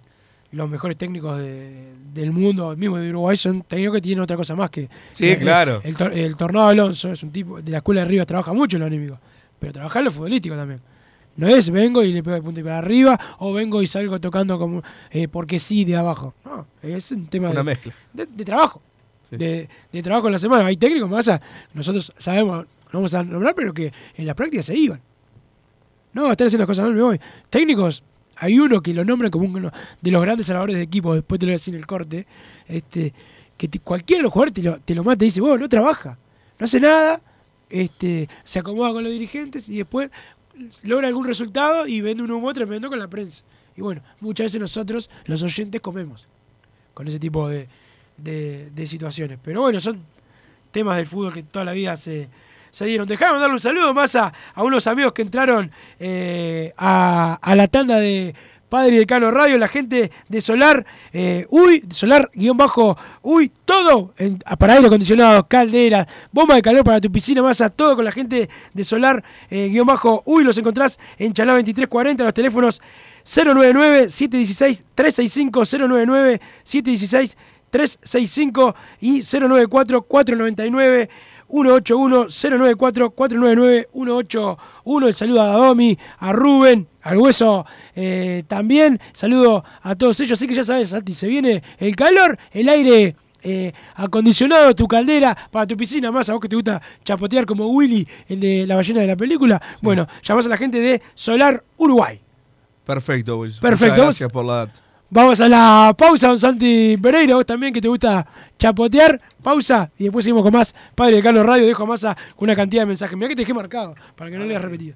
Speaker 4: los mejores técnicos de- del mundo, mismo de Uruguay, son técnicos que tienen otra cosa más que.
Speaker 5: Sí,
Speaker 4: que-
Speaker 5: claro.
Speaker 4: El, tor- el Tornado Alonso es un tipo de la escuela de Rivas, trabaja mucho en lo anímico, pero trabaja en lo futbolístico también. No es vengo y le pego de punta y para arriba o vengo y salgo tocando como eh, porque sí de abajo. No, es un tema
Speaker 5: Una
Speaker 4: de,
Speaker 5: mezcla.
Speaker 4: de, de trabajo.
Speaker 5: Sí.
Speaker 4: De, de trabajo en la semana. Hay técnicos más. Nosotros sabemos, no vamos a nombrar, pero que en la práctica se iban. No, están haciendo las cosas mal, me voy. Técnicos, hay uno que lo nombran como uno de los grandes salvadores de equipo, después te lo voy a decir en el corte, este, que te- cualquiera de los jugadores te lo, te lo mata y dice, vos no trabaja, no hace nada, este, se acomoda con los dirigentes y después logra algún resultado y vende un humo tremendo con la prensa. Y bueno, muchas veces nosotros, los oyentes, comemos con ese tipo de, de- de situaciones. Pero bueno, son temas del fútbol que toda la vida se, se dieron. Dejame mandarle un saludo más a, a unos amigos que entraron eh, a, a la tanda de Padre Decano Radio, la gente de Solar, eh, uy, Solar, guion bajo, uy, todo para aire acondicionado, caldera, bomba de calor para tu piscina, masa, todo con la gente de Solar, eh, guion bajo, uy, los encontrás en Chalá 2340, los teléfonos 099-716-365, 099-716-365 y 094-499. 181 094 499 181 el saludo a Domi, a Rubén, al Hueso eh, también, saludo a todos ellos, así que ya sabes, Santi, se viene el calor, el aire eh, acondicionado, tu caldera para tu piscina, más a vos que te gusta chapotear como Willy, el de la ballena de la película, bueno, llamás a la gente de Solar Uruguay.
Speaker 5: Perfecto, Wilson.
Speaker 4: Perfecto.
Speaker 5: Muchas gracias por la.
Speaker 4: Vamos a la pausa, don Santi Pereira, vos también que te gusta chapotear, pausa y después seguimos con más Padre de Carlos Radio, dejo a una cantidad de mensajes. Mirá que te dejé marcado, para que no leas repetido.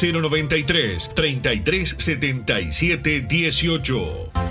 Speaker 6: 093 33 77 18.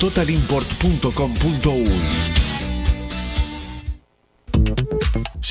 Speaker 7: www.totalimport.com.uy.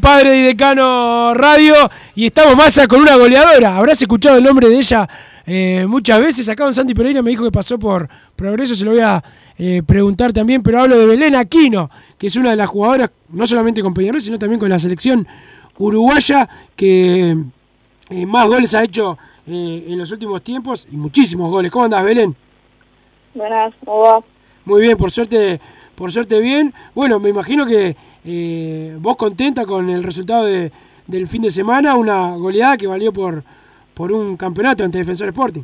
Speaker 4: Padre y Decano Radio y estamos más con una goleadora. Habrás escuchado el nombre de ella eh, muchas veces. Acá don Santi Pereira me dijo que pasó por Progreso, se lo voy a eh, preguntar también, pero hablo de Belén Aquino, que es una de las jugadoras, no solamente con Peñarol, sino también con la selección uruguaya, que eh, más goles ha hecho en los últimos tiempos y muchísimos goles. ¿Cómo andás, Belén?
Speaker 8: Buenas, ¿cómo?
Speaker 4: Muy bien, por suerte, por suerte bien. Bueno, me imagino que eh, vos contenta con el resultado de, del fin de semana, una goleada que valió por, por un campeonato ante Defensor Sporting.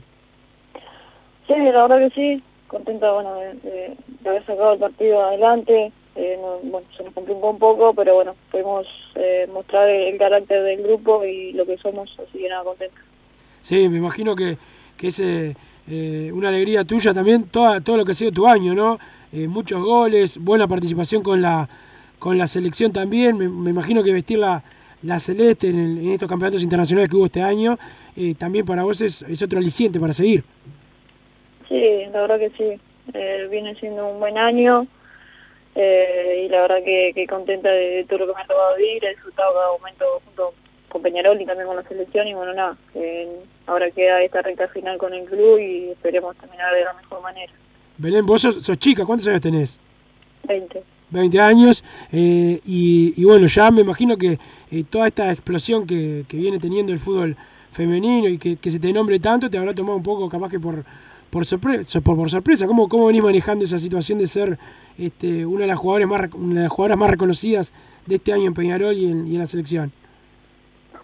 Speaker 8: Sí, la verdad que sí, contenta bueno, de, haber sacado el partido adelante. Eh, bueno, se nos complicó un poco, pero bueno, pudimos eh, mostrar el carácter del grupo y lo que somos, así que nada, contenta.
Speaker 4: Sí, me imagino que, que es una alegría tuya también, toda, todo lo que ha sido tu año, ¿no? muchos goles, buena participación con la con la selección también. Me, imagino que vestir la, la celeste en, estos campeonatos internacionales que hubo este año, eh, también para vos es, es, otro aliciente para seguir.
Speaker 8: Sí, la verdad que sí. Eh, viene siendo un buen año eh, y la verdad que, contenta de, todo lo que me ha tocado vivir, he disfrutado cada momento junto con Peñarol y también con la selección y bueno, nada, ahora queda esta recta final con el club y esperemos terminar de la mejor manera.
Speaker 4: Belén, vos sos, sos chica, ¿cuántos años tenés?
Speaker 8: 20.
Speaker 4: 20 años, eh, y, bueno, ya me imagino que eh, toda esta explosión que, viene teniendo el fútbol femenino y que, se te nombre tanto, te habrá tomado un poco capaz que por, por, sorpresa, por, sorpresa. ¿Cómo, ¿Cómo venís manejando esa situación de ser este, una, de las jugadoras más, una de las jugadoras más reconocidas de este año en Peñarol y en, la selección?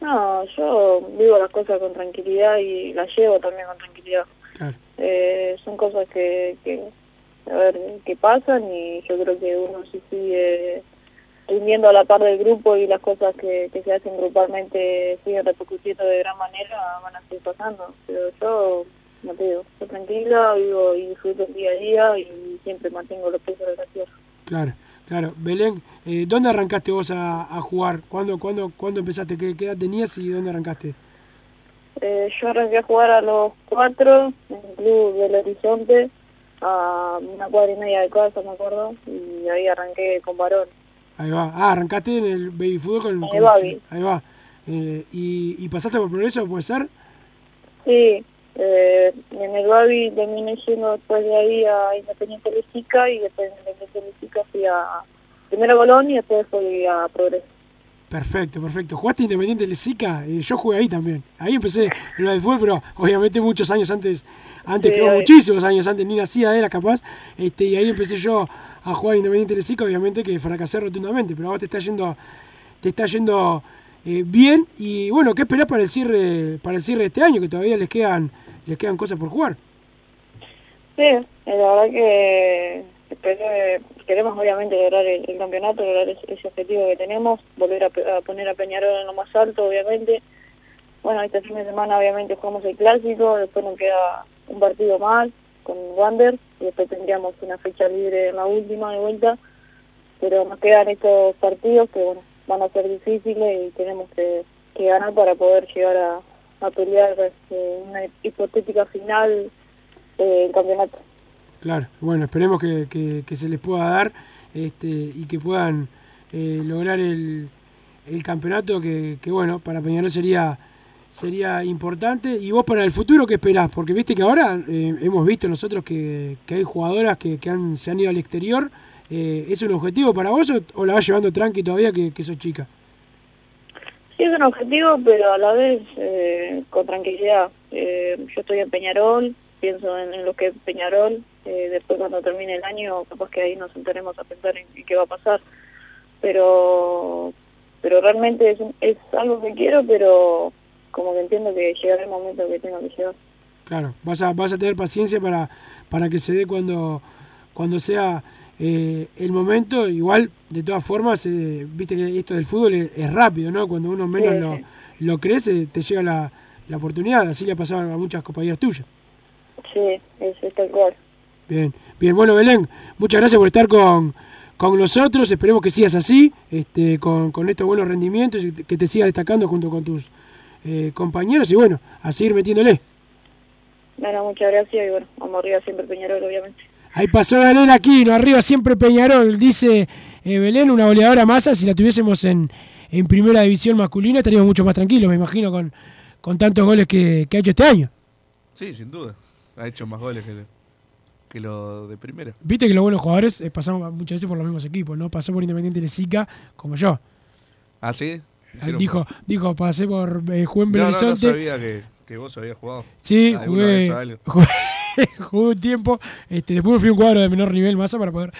Speaker 8: No, yo vivo las cosas con tranquilidad y las llevo también con tranquilidad. Eh, son cosas que a ver qué pasan y yo creo que uno si sigue rindiendo a la par del grupo y las cosas que, se hacen grupalmente siguen repercutiendo de gran manera, van a seguir pasando. Pero yo, no te digo, estoy tranquila, vivo y disfruto el día a día y siempre mantengo los pesos de la tierra.
Speaker 4: Claro, claro. Belén, eh, ¿dónde arrancaste vos a, jugar? ¿Cuándo, cuándo, ¿Cuándo empezaste? ¿Qué, edad tenías y dónde arrancaste?
Speaker 8: Eh, yo arranqué a jugar a los cuatro en el Club del Horizonte a una cuadra y media de casa, me acuerdo, y ahí arranqué con varón.
Speaker 4: Ahí va. Ah, arrancaste en el baby fútbol con,
Speaker 8: el baby.
Speaker 4: Ahí va. Eh, y, ¿Y pasaste por progreso, puede ser?
Speaker 8: Sí, eh, en el baby terminé yendo después de ahí a Independiente Lechica y después de Independiente Lechica fui a primero Colón y después fui a Progreso.
Speaker 4: Perfecto, perfecto. ¿Jugaste Independiente de Sica? Eh, yo jugué ahí también. Ahí empecé en de fútbol, pero obviamente muchos años antes, antes que muchísimos años antes, ni nacida era capaz. Este, y ahí empecé yo a jugar Independiente de Sica, obviamente que fracasé rotundamente, pero ahora te está yendo, te está yendo eh, bien. Y bueno, ¿qué esperás para el cierre, para el cierre de este año? Que todavía les quedan, les quedan cosas por jugar.
Speaker 8: Sí, la verdad que queremos obviamente lograr el, campeonato, lograr ese, objetivo que tenemos, volver a, poner a Peñarol en lo más alto, obviamente. Bueno, este fin de semana obviamente jugamos el clásico, después nos queda un partido más con Wander y después tendríamos una fecha libre en la última de vuelta, pero nos quedan estos partidos que bueno, van a ser difíciles y tenemos que, ganar para poder llegar a, pelear este, una hipotética final del campeonato.
Speaker 4: Claro, bueno, esperemos que, se les pueda dar este, y que puedan eh, lograr el, campeonato que, bueno, para Peñarol sería sería importante. ¿Y vos para el futuro qué esperás? Porque viste que ahora eh, hemos visto nosotros que, hay jugadoras que, han, se han ido al exterior. Eh, ¿Es un objetivo para vos o, la vas llevando tranqui todavía que, que sos chica?
Speaker 8: Sí, es un objetivo, pero a la vez con tranquilidad. yo estoy en Peñarol, pienso en, lo que es Peñarol, eh, después cuando termine el año capaz que ahí nos enteremos a pensar en, qué va a pasar, pero pero realmente es, es algo que quiero, pero como que entiendo que llegará el momento que tengo que llegar.
Speaker 4: Claro, vas a, vas a tener paciencia para, para que se dé cuando, cuando sea eh, el momento. Igual, de todas formas, eh, viste que esto del fútbol es, rápido, ¿no? Cuando uno menos lo, lo crece, te llega la, la oportunidad. Así le ha pasado a muchas compañeras tuyas.
Speaker 8: Sí, eso es tal cual.
Speaker 4: Bien, bien, bueno Belén, muchas gracias por estar con, con nosotros, esperemos que sigas así, este, con, con estos buenos rendimientos y que te sigas destacando junto con tus eh, compañeros y bueno, a seguir metiéndole.
Speaker 8: Bueno, muchas gracias y bueno, vamos arriba siempre Peñarol, obviamente.
Speaker 4: Ahí pasó Belén Aquino, arriba siempre Peñarol, dice eh, Belén, una goleadora masa, si la tuviésemos en, en primera división masculina estaríamos mucho más tranquilos, me imagino, con, con tantos goles que, que ha hecho este año.
Speaker 5: Sí, sin duda. Ha hecho más goles que, que lo de primera.
Speaker 4: Viste que los buenos jugadores eh, pasamos muchas veces por los mismos equipos, ¿no? Pasó por Independiente de Sica, como yo.
Speaker 5: ¿Ah, sí?
Speaker 4: Él dijo, dijo, pasé por eh, Belo
Speaker 5: No, no, no sabía que, que vos habías jugado.
Speaker 4: Sí,
Speaker 5: vez
Speaker 4: jugué,
Speaker 5: algo.
Speaker 4: jugué, jugué un tiempo. Este, después me fui un cuadro de menor nivel masa para poder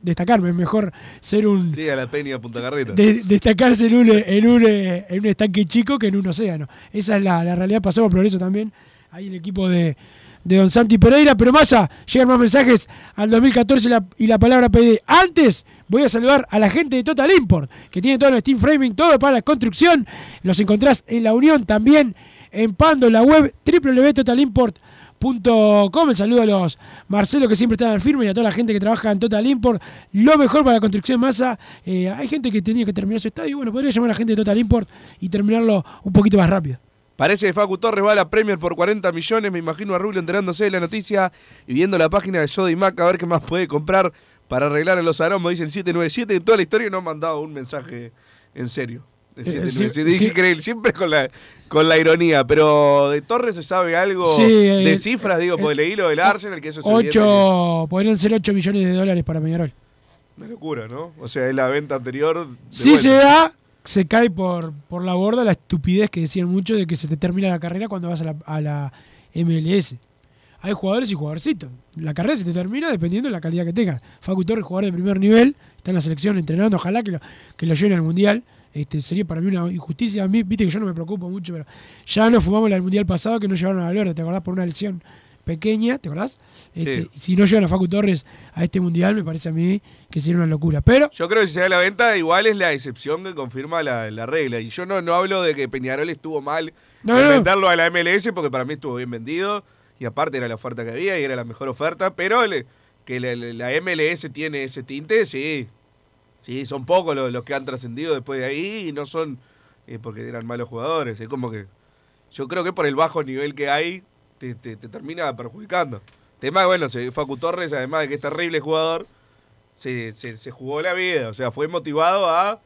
Speaker 4: destacarme. Es mejor ser un.
Speaker 5: Sí, a la Peña Punta Carreta.
Speaker 4: de- destacarse en un, en, un, en un estanque chico que en un océano. Esa es la, la realidad. Pasó por progreso también. Ahí el equipo de, de Don Santi Pereira. Pero Massa, llegan más mensajes al 2014 y la, y la palabra PD. Antes voy a saludar a la gente de Total Import, que tiene todo el Steam Framing, todo para la construcción. Los encontrás en la Unión también, en Pando, en la web www.totalimport.com. El saludo a los Marcelo que siempre están al firme y a toda la gente que trabaja en Total Import. Lo mejor para la construcción masa. Eh, hay gente que tenía que terminar su estadio bueno, podría llamar a la gente de Total Import y terminarlo un poquito más rápido.
Speaker 5: Parece que Facu Torres va a la Premier por 40 millones. Me imagino a Rubio enterándose de la noticia y viendo la página de Sodi Mac a ver qué más puede comprar para arreglar a los aromos. Dice el 797. En toda la historia no han mandado un mensaje en serio. El
Speaker 4: Eh,
Speaker 5: 797.
Speaker 4: sí, sí.
Speaker 5: increíble, siempre con la, con la ironía. Pero de Torres se sabe algo
Speaker 4: Sí, eh,
Speaker 5: de cifras, digo,
Speaker 4: eh,
Speaker 5: porque leí lo del Arsenal, que eso es
Speaker 4: Ocho, podrían ser 8 millones de dólares para Peñarol.
Speaker 5: Una locura, ¿no? O sea, es la venta anterior. de
Speaker 4: Si se da, se cae por, por la borda la estupidez que decían muchos de que se te termina la carrera cuando vas a la, a la MLS. Hay jugadores y jugadorcitos. La carrera se te termina dependiendo de la calidad que tengas. Facu Torres, jugador de primer nivel, está en la selección entrenando, ojalá que lo, que lo lleven al Mundial. Este, sería para mí una injusticia. A mí, viste que yo no me preocupo mucho, pero ya nos fumamos la del Mundial pasado que no llevaron a Valverde, ¿te acordás? Por una lesión pequeña, ¿te acordás? Este,
Speaker 5: Sí.
Speaker 4: Si no llevan a Facu Torres a este Mundial, me parece a mí que sería una locura. Pero
Speaker 5: Yo creo que si se da la venta, igual es la excepción que confirma la, la regla. Y yo no, no hablo de que Peñarol estuvo mal
Speaker 4: No,
Speaker 5: en
Speaker 4: no.
Speaker 5: venderlo a la MLS, porque para mí estuvo bien vendido. Y aparte era la oferta que había y era la mejor oferta. Pero le- que la MLS tiene ese tinte, sí. Sí, son pocos los, los que han trascendido después de ahí y no son eh, porque eran malos jugadores. Es como que yo creo que por el bajo nivel que hay, te, te- te termina perjudicando. Tema, bueno, se, Facu Torres, además de que es terrible jugador, se, se, se jugó la vida, o sea, fue motivado a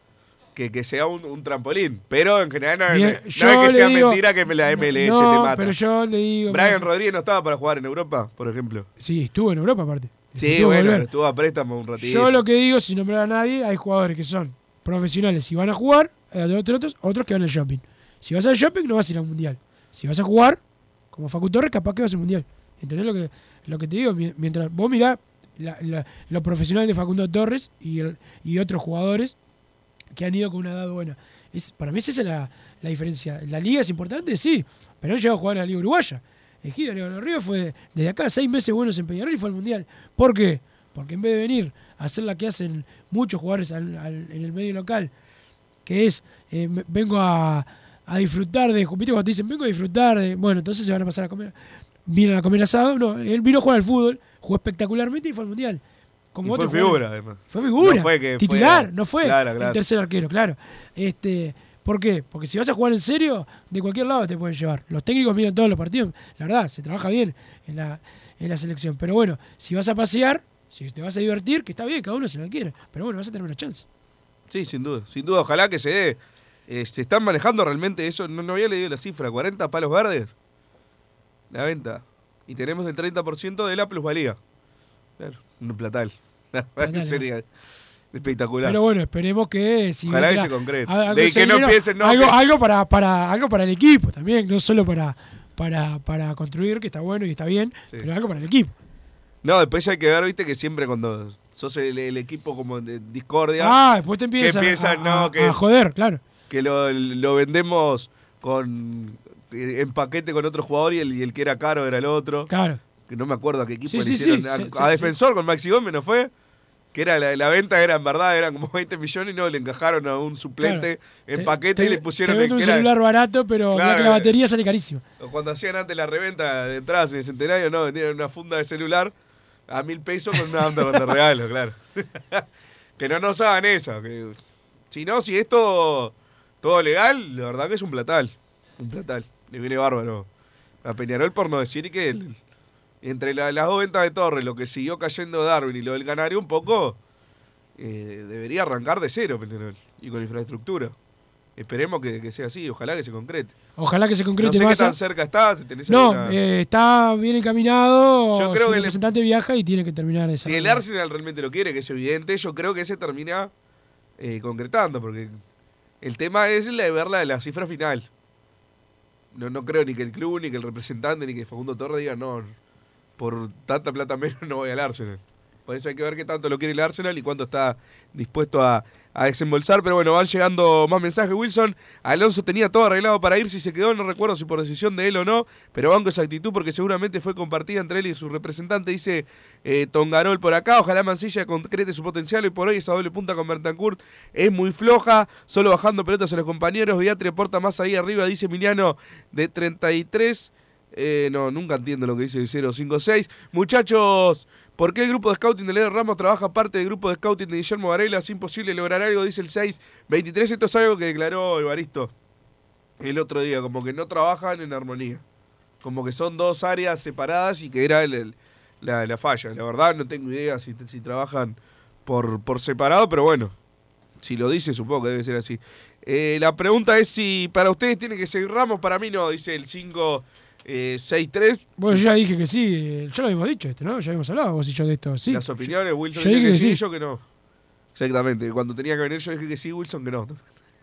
Speaker 5: que, que sea un, un trampolín. Pero en general no,
Speaker 4: Bien,
Speaker 5: no es que sea
Speaker 4: digo-
Speaker 5: mentira que la MLS
Speaker 4: no,
Speaker 5: te mata.
Speaker 4: pero yo le digo.
Speaker 5: Brian Rodríguez no estaba para jugar en Europa, por ejemplo.
Speaker 4: Sí, estuvo en Europa aparte.
Speaker 5: Sí, bueno,
Speaker 4: volver.
Speaker 5: estuvo a préstamo un ratito.
Speaker 4: Yo lo que digo, sin nombrar a nadie, hay jugadores que son profesionales y van a jugar, hay otros, otros, otros que van al shopping. Si vas al shopping, no vas a ir al mundial. Si vas a jugar, como Facu Torres, capaz que vas al mundial. ¿Entendés lo que, lo que te digo? Mi- Mientras vos mirá la- la- lo profesional de Facundo Torres y, el- y otros jugadores que han ido con una edad buena. Es, para mí esa es la, la diferencia. ¿La liga es importante? Sí, pero no llegó a jugar a la liga uruguaya. El Gido de los Ríos fue desde acá seis meses buenos en Peñarol y fue al Mundial. ¿Por qué? Porque en vez de venir a hacer la que hacen muchos jugadores al- al- en el medio local, que es, eh, vengo a, a disfrutar de, ¿viste cuando te dicen, vengo a disfrutar de, bueno, entonces se van a pasar a comer, vienen a comer asado, no, él vino a jugar al fútbol, jugó espectacularmente y fue al Mundial. Como
Speaker 5: Y fue
Speaker 4: jugadores.
Speaker 5: figura, además.
Speaker 4: Fue figura.
Speaker 5: No fue que
Speaker 4: titular,
Speaker 5: fue-
Speaker 4: no fue
Speaker 5: Claro,
Speaker 4: el
Speaker 5: claro.
Speaker 4: tercer arquero, claro. Este, ¿Por qué? Porque si vas a jugar en serio, de cualquier lado te pueden llevar. Los técnicos miran todos los partidos, la verdad, se trabaja bien en la, en la selección. Pero bueno, si vas a pasear, si te vas a divertir, que está bien, cada uno se lo quiere. Pero bueno, vas a tener una chance.
Speaker 5: Sí, sin duda, sin duda, ojalá que se dé. Eh, se están manejando realmente eso, no, no había leído la cifra, 40 palos verdes. La venta. Y tenemos el 30% de la plusvalía. Claro, un platal.
Speaker 4: Platal,
Speaker 5: Sería espectacular.
Speaker 4: Pero bueno, esperemos que si
Speaker 5: Ojalá que se concrete.
Speaker 4: algo
Speaker 5: De que
Speaker 4: ese
Speaker 5: no
Speaker 4: dinero,
Speaker 5: empiecen, no,
Speaker 4: algo,
Speaker 5: que-
Speaker 4: algo para, para algo para el equipo también, no solo para para, para construir, que está bueno y está bien,
Speaker 5: Sí.
Speaker 4: pero algo para el equipo.
Speaker 5: No, después hay que ver, viste, que siempre cuando sos el, el equipo como de discordia.
Speaker 4: Ah, después te empiezan
Speaker 5: que empiezan,
Speaker 4: a-
Speaker 5: no, que,
Speaker 4: a joder, claro.
Speaker 5: Que lo, lo vendemos con eh, en paquete con otro jugador y el, y el que era caro era el otro.
Speaker 4: Claro.
Speaker 5: Que no me acuerdo a qué equipo
Speaker 4: Sí,
Speaker 5: le hicieron.
Speaker 4: sí,
Speaker 5: a. Defensor con Maxi Gómez, ¿no fue? Que era la, la venta era en verdad, eran como 20 millones y no le encajaron a un suplente en
Speaker 4: Te-
Speaker 5: paquete
Speaker 4: te-
Speaker 5: y le pusieron
Speaker 4: te
Speaker 5: el
Speaker 4: un
Speaker 5: era-
Speaker 4: celular barato, pero
Speaker 5: Claro,
Speaker 4: que la batería sale carísimo.
Speaker 5: Cuando hacían antes la reventa de entradas en el centenario, no, vendían una funda de celular a mil pesos con una banda de regalo, claro. que no nos hagan eso. Que, si no, si esto todo legal, la verdad que es un platal. Un platal. Le viene bárbaro a Peñarol por no decir que el, entre la- las dos ventas de Torres, lo que siguió cayendo Darwin y lo del Canario, un poco eh, debería arrancar de cero Peñarol y con infraestructura. Esperemos que, que sea así, ojalá que se concrete.
Speaker 4: Ojalá que se concrete
Speaker 5: no sé qué tan cerca está, si tenés
Speaker 4: No,
Speaker 5: alguna-
Speaker 4: eh, está bien encaminado.
Speaker 5: Yo creo
Speaker 4: su
Speaker 5: que le-
Speaker 4: representante viaja y tiene que terminar esa.
Speaker 5: Si el Arsenal realmente lo quiere, que es evidente, yo creo que se termina eh, concretando, porque el tema es la de ver la, la cifra final. No, no creo ni que el club, ni que el representante, ni que Facundo Torres digan, no, por tanta plata menos no voy al Arsenal. Por eso hay que ver qué tanto lo quiere el Arsenal y cuánto está dispuesto a, a desembolsar. Pero bueno, van llegando más mensajes. Wilson, Alonso tenía todo arreglado para ir. Si se quedó, no recuerdo si por decisión de él o no. Pero banco esa actitud porque seguramente fue compartida entre él y su representante. Dice eh, Tongarol por acá. Ojalá Mancilla concrete su potencial. Y por hoy esa doble punta con Bertancourt es muy floja. Solo bajando pelotas a los compañeros. Beatri aporta más ahí arriba, dice Emiliano, de 33. Eh, no, nunca entiendo lo que dice el 056. Muchachos, ¿por qué el grupo de scouting de Leo Ramos trabaja parte del grupo de scouting de Guillermo Varela? Es imposible lograr algo, dice el 623. Esto es algo que declaró Evaristo el otro día, como que no trabajan en armonía. Como que son dos áreas separadas y que era el- la, la falla. La verdad no tengo idea si, si trabajan por, por separado, pero bueno, si lo dice supongo que debe ser así. Eh, la pregunta es si para ustedes tiene que seguir Ramos, para mí no, dice el 563.
Speaker 4: Bueno, yo ya dije que sí. eh, Ya lo habíamos dicho esto, ¿no? Ya habíamos hablado vos y yo de esto. Sí.
Speaker 5: Las opiniones, Wilson
Speaker 4: yo dije
Speaker 5: que
Speaker 4: que
Speaker 5: sí,
Speaker 4: sí.
Speaker 5: yo que no. Exactamente, cuando tenía que venir yo dije que sí, Wilson que no.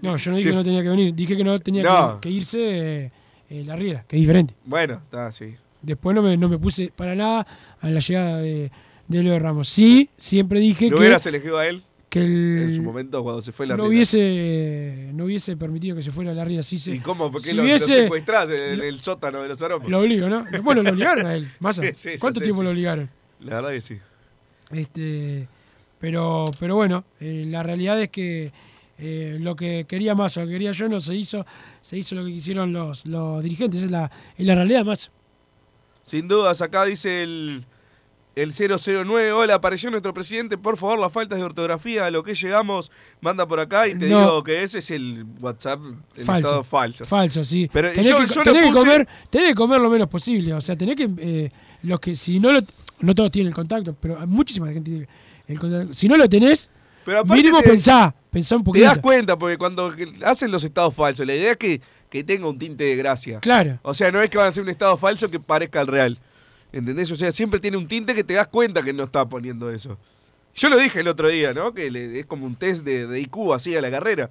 Speaker 4: No, yo no dije
Speaker 5: Sí.
Speaker 4: que no tenía que venir. Dije que no tenía
Speaker 5: No.
Speaker 4: Que, que irse eh, eh, la Riera, que es diferente.
Speaker 5: Bueno, está, sí.
Speaker 4: Después no me, no me puse para nada a la llegada de, de Leo Ramos. Sí, siempre dije
Speaker 5: ¿Lo
Speaker 4: que,
Speaker 5: hubieras elegido a él
Speaker 4: que el-
Speaker 5: en su momento cuando se fue la
Speaker 4: no hubiese, no hubiese permitido que se fuera la Riera. Sí, se,
Speaker 5: ¿Y cómo? ¿Por qué
Speaker 4: si
Speaker 5: lo,
Speaker 4: hubiese-
Speaker 5: lo secuestrás en el sótano de los aromos?
Speaker 4: Lo obligo, ¿no? Bueno, lo obligaron a él.
Speaker 5: Sí, sí,
Speaker 4: ¿Cuánto
Speaker 5: sé,
Speaker 4: tiempo
Speaker 5: sí.
Speaker 4: lo obligaron?
Speaker 5: La verdad que sí.
Speaker 4: Este, pero, pero bueno, eh, la realidad es que eh, lo que quería más o lo que quería yo no se hizo, se hizo lo que quisieron los, los dirigentes, es la, es la realidad más.
Speaker 5: Sin dudas, acá dice el, el 009. Hola, apareció nuestro presidente. Por favor, las faltas de ortografía a lo que llegamos, manda por acá y te
Speaker 4: No.
Speaker 5: digo que ese es el WhatsApp en
Speaker 4: Falso.
Speaker 5: estado falso.
Speaker 4: Falso, sí.
Speaker 5: Pero
Speaker 4: tenés
Speaker 5: yo-
Speaker 4: que,
Speaker 5: yo lo
Speaker 4: tenés que
Speaker 5: puse-
Speaker 4: comer, tenés que comer lo menos posible. O sea, tenés que. eh, los que si no lo. No todos tienen el contacto, pero muchísima gente tiene el contacto. Si no lo tenés,
Speaker 5: Pero aparte
Speaker 4: mínimo
Speaker 5: te-
Speaker 4: pensá. Pensá un
Speaker 5: Te
Speaker 4: poquito.
Speaker 5: das cuenta, porque cuando hacen los estados falsos, la idea es que, que tenga un tinte de gracia.
Speaker 4: Claro.
Speaker 5: O sea, no es que van a hacer un estado falso que parezca el real. ¿Entendés? O sea, siempre tiene un tinte que te das cuenta que no está poniendo eso. Yo lo dije el otro día, ¿no? Que le- es como un test de, de IQ así a la carrera.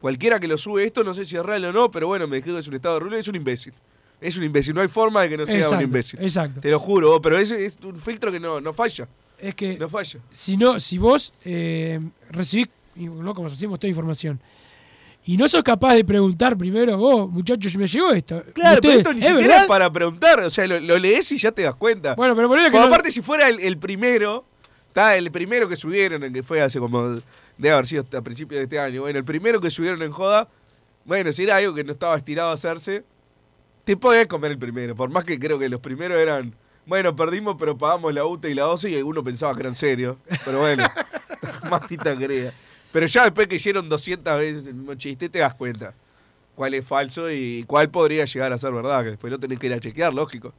Speaker 5: Cualquiera que lo sube esto, no sé si es real o no, pero bueno, me dijo que es un estado de rulo, es un imbécil. Es un imbécil, no hay forma de que no sea
Speaker 4: Exacto,
Speaker 5: un imbécil.
Speaker 4: exacto.
Speaker 5: Te lo juro, pero ese es un filtro que no, no falla.
Speaker 4: Es que
Speaker 5: No falla.
Speaker 4: si no, si vos eh, recibís, y no como hacemos toda información, y no sos capaz de preguntar primero, vos, muchachos, me llegó esto.
Speaker 5: Claro, pero esto ni
Speaker 4: ¿es
Speaker 5: siquiera
Speaker 4: verdad?
Speaker 5: es para preguntar. O sea, lo, lo lees y ya te das cuenta.
Speaker 4: Bueno, pero ponele que
Speaker 5: Como
Speaker 4: no-
Speaker 5: aparte, si fuera el, el primero, está el primero que subieron, el que fue hace como. Debe haber sido a principios de este año. Bueno, el primero que subieron en joda, bueno, si era algo que no estaba estirado a hacerse, te podés comer el primero. Por más que creo que los primeros eran. Bueno, perdimos, pero pagamos la UTA y la OCE y alguno pensaba que eran serios. Pero bueno, más pita crea. Pero ya después que hicieron 200 veces el mismo chiste, te das cuenta cuál es falso y cuál podría llegar a ser verdad, que después lo tenés que ir a chequear, lógico.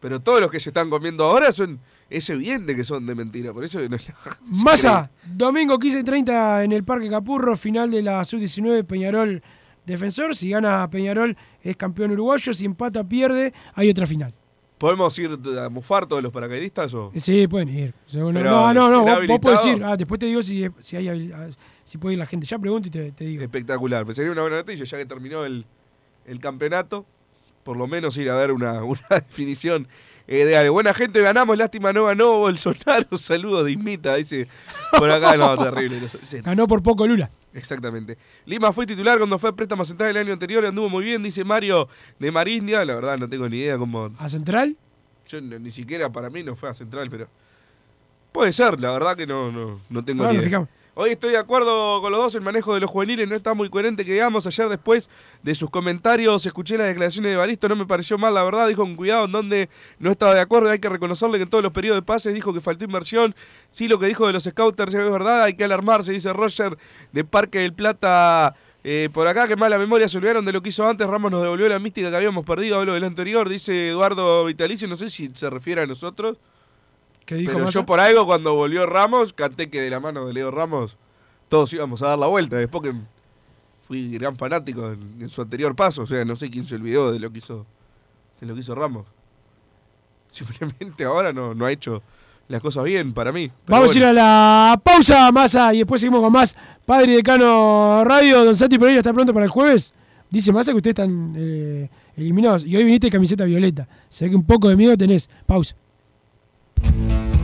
Speaker 5: Pero todos los que se están comiendo ahora son, es evidente que son de mentira, por eso no,
Speaker 4: Massa, domingo 15.30 en el Parque Capurro, final de la Sub-19 Peñarol Defensor. Si gana Peñarol es campeón uruguayo, si empata pierde, hay otra final.
Speaker 5: ¿Podemos ir a mufar todos los paracaidistas o...?
Speaker 4: Sí, pueden ir. No,
Speaker 5: Pero,
Speaker 4: no, no, no,
Speaker 5: ¿será
Speaker 4: vos, podés ir. Ah, después te digo si, si, hay, ah, si puede ir la gente. Ya pregunto y te, te digo.
Speaker 5: Espectacular, pues sería una buena noticia ya que terminó el, el campeonato, por lo menos ir a ver una, una definición eh, de. Buena gente, ganamos, lástima no ganó Bolsonaro, saludos de Ismita, dice por acá, no, terrible.
Speaker 4: Ganó por poco Lula.
Speaker 5: Exactamente. Lima fue titular cuando fue a préstamo central el año anterior, anduvo muy bien, dice Mario de Marindia. La verdad no tengo ni idea cómo.
Speaker 4: ¿A Central?
Speaker 5: Yo no- ni siquiera para mí no fue a central, pero. Puede ser, la verdad que no, no, no tengo
Speaker 4: Ahora
Speaker 5: ni idea.
Speaker 4: fijamos.
Speaker 5: Hoy estoy de acuerdo con los dos, el manejo de los juveniles no está muy coherente que digamos. Ayer después de sus comentarios escuché las declaraciones de Baristo, no me pareció mal, la verdad, dijo con cuidado en donde no estaba de acuerdo, hay que reconocerle que en todos los periodos de pases dijo que faltó inversión. Sí, lo que dijo de los scouters es verdad, hay que alarmarse, dice Roger de Parque del Plata Eh, por acá, que mala memoria, se olvidaron de lo que hizo antes. Ramos nos devolvió la mística que habíamos perdido. Hablo del anterior, dice Eduardo Vitalicio. No sé si se refiere a nosotros.
Speaker 4: ¿Qué dijo
Speaker 5: Pero
Speaker 4: Massa?
Speaker 5: yo por algo, cuando volvió Ramos, canté que de la mano de Leo Ramos todos íbamos a dar la vuelta. Después que fui gran fanático en, en su anterior paso. O sea, no sé quién se olvidó de lo que hizo, de lo que hizo Ramos. Simplemente ahora no, no ha hecho las cosas bien para mí.
Speaker 4: Vamos a ir a la pausa, Massa, y después seguimos con más Padre Decano Radio. Don Santi Pereira está pronto para el jueves. Dice Massa que ustedes están eh, eliminados. Y hoy viniste camiseta violeta. Se ve que un poco de miedo tenés. Pausa. Thank you.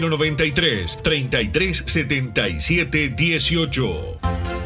Speaker 6: 093 3377 18.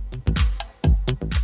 Speaker 9: Thank you.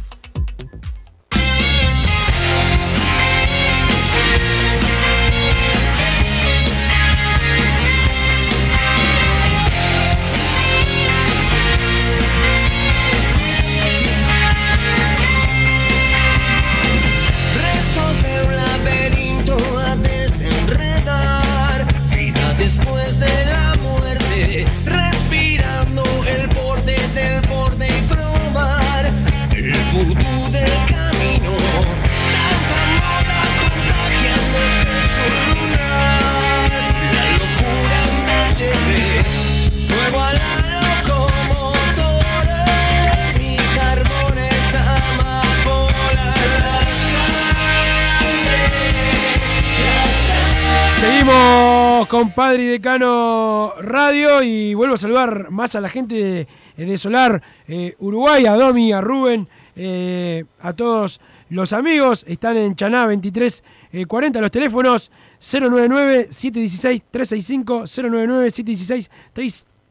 Speaker 4: Seguimos con Padre y Decano Radio y vuelvo a saludar más a la gente de, Solar eh, Uruguay, a Domi, a Rubén, eh, a todos los amigos. Están en Chaná 2340 los teléfonos 099-716-365,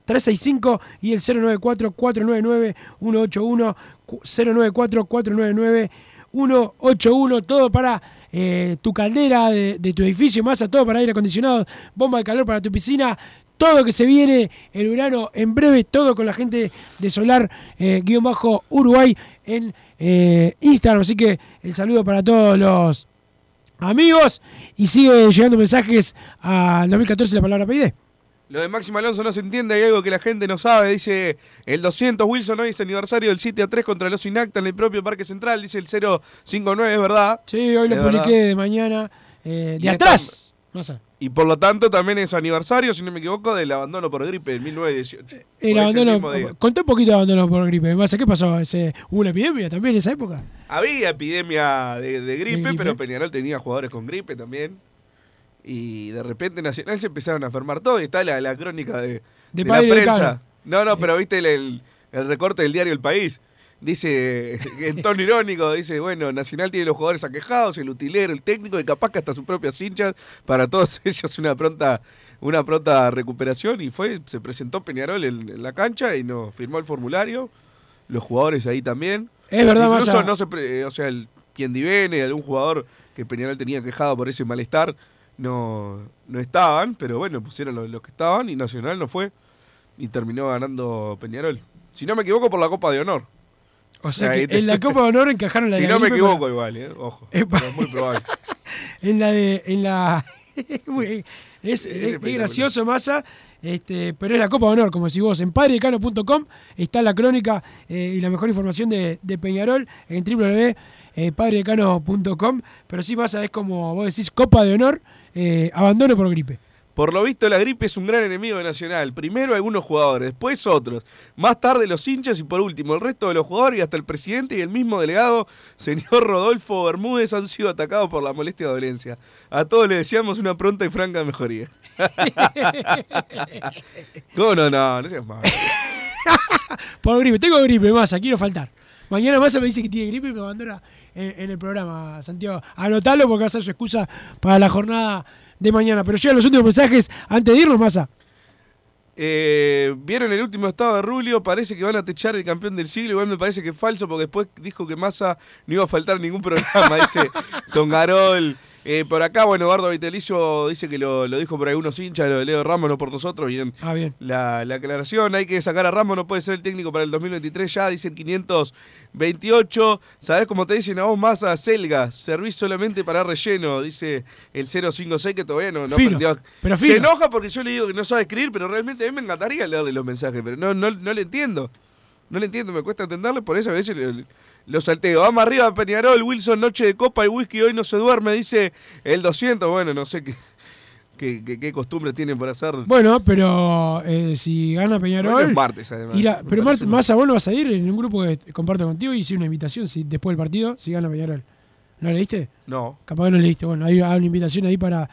Speaker 4: 099-716-365 y el 094-499-181, 094-499-181, todo para eh, tu caldera de, tu edificio, más a todo para aire acondicionado, bomba de calor para tu piscina, todo que se viene el verano en breve, todo con la gente de Solar eh, guion bajo Uruguay en eh, Instagram. Así que el saludo para todos los amigos y sigue llegando mensajes al 2014 la palabra PID.
Speaker 5: Lo de Máximo Alonso no se entiende, hay algo que la gente no sabe. Dice el 200 Wilson hoy es aniversario del 7 a 3 contra los Inacta en el propio Parque Central. Dice el 059, es verdad.
Speaker 4: Sí, hoy lo publiqué de mañana, eh, de atrás. No sé.
Speaker 5: Y por lo tanto también es aniversario, si no me equivoco, del abandono por gripe en 1918.
Speaker 4: El
Speaker 5: Hoy es
Speaker 4: abandono, contó un poquito de abandono por gripe. ¿Qué pasó? Ese, ¿Hubo una epidemia también en esa época?
Speaker 5: Había epidemia de, de gripe,
Speaker 4: gripe.
Speaker 5: pero Peñarol tenía jugadores con gripe también. Y de repente Nacional se empezaron a enfermar todos. Y está la, la crónica de,
Speaker 4: De
Speaker 5: de
Speaker 4: Padre
Speaker 5: la prensa. No, no, pero viste el, el- el recorte del diario El País. Dice, en tono irónico, dice, bueno, Nacional tiene los jugadores aquejados, el utilero, el técnico, y capaz que hasta sus propias hinchas, para todos ellos una pronta, una pronta recuperación. Y fue, se presentó Peñarol en, en la cancha y nos firmó el formulario. Los jugadores ahí también.
Speaker 4: Es verdad,
Speaker 5: Incluso no se pre- o sea, el quien divene, algún jugador que Peñarol tenía quejado por ese malestar, no, no estaban, pero bueno, pusieron los, los que estaban y Nacional no fue y terminó ganando Peñarol. Si no me equivoco, por la Copa de Honor.
Speaker 4: O sea que
Speaker 5: te-
Speaker 4: en la Copa de Honor encajaron la
Speaker 5: Si no me equivoco igual, eh, ojo. Es muy probable.
Speaker 4: En la de. En la, es, es- gracioso, Massa. Este, pero es la Copa de Honor, como si vos en padrecano.com está la crónica eh, y la mejor información de, de Peñarol en www.padrecano.com. Pero sí, Massa, es como vos decís, Copa de Honor, eh, abandono por gripe.
Speaker 5: Por lo visto, la gripe es un gran enemigo de Nacional. Primero algunos jugadores, después otros. Más tarde los hinchas y por último el resto de los jugadores y hasta el presidente y el mismo delegado, señor Rodolfo Bermúdez, han sido atacados por la molestia de dolencia. A todos les deseamos una pronta y franca mejoría. ¿Cómo no? No, no seas malo.
Speaker 4: Por gripe, tengo gripe, Massa, quiero faltar. Mañana Massa me dice que tiene gripe y me abandona en, el programa, Santiago. Anotalo porque va a ser su excusa para la jornada de mañana. Pero llegan los últimos mensajes antes de irnos, Massa.
Speaker 5: Eh, ¿Vieron el último estado de Rulio? Parece que van a techar el campeón del siglo. Igual me parece que es falso porque después dijo que Massa no iba a faltar ningún programa. dice Don Garol. Eh, por acá, bueno, Eduardo Vitelicio dice que lo, lo dijo por algunos hinchas, lo de Leo Ramos, no por nosotros. Bien,
Speaker 4: Ah, bien.
Speaker 5: la, la aclaración, hay que sacar a Ramos, no puede ser el técnico para el 2023 ya, dicen 528. ¿Sabés cómo te dicen a vos más a Selga? Servís solamente para relleno, dice el 056 que todavía no, no
Speaker 4: Fino,
Speaker 5: Se enoja porque yo le digo que no sabe escribir, pero realmente a mí me encantaría leerle los mensajes, pero no, no, no le entiendo. No le entiendo, me cuesta entenderle, por eso a veces le- lo salteo. Vamos arriba, Peñarol, Wilson, noche de copa y whisky, hoy no se duerme, dice el 200. Bueno, no sé qué. qué, qué- qué costumbre tienen por hacer.
Speaker 4: Bueno, pero eh, si gana Peñarol.
Speaker 5: Bueno, es martes, además.
Speaker 4: ir a-
Speaker 5: Me
Speaker 4: pero
Speaker 5: un-
Speaker 4: más a vos no vas a ir en un grupo que comparto contigo y hice una invitación si, después del partido si gana Peñarol. ¿No leíste?
Speaker 5: No.
Speaker 4: Capaz que no leíste. Bueno, hay, hay una invitación ahí para,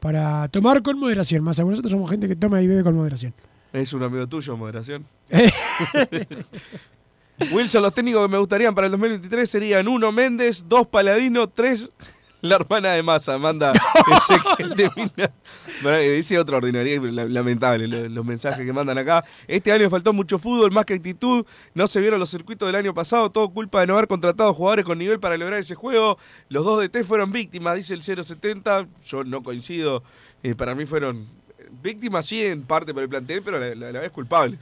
Speaker 4: para tomar con moderación. Más a nosotros somos gente que toma y bebe con moderación.
Speaker 5: Es un amigo tuyo, moderación. Wilson, los técnicos que me gustarían para el 2023 serían uno Méndez, dos Paladino, tres la hermana de Massa, manda. Bueno, eh, Dice otra ordinaria, la- lamentable lo- los, mensajes que mandan acá. Este año faltó mucho fútbol, más que actitud. No se vieron los circuitos del año pasado, todo culpa de no haber contratado jugadores con nivel para lograr ese juego. Los dos de T fueron víctimas, dice el 070. Yo no coincido. Eh, para mí fueron víctimas, sí, en parte por el plantel, pero a la, la- la vez culpables.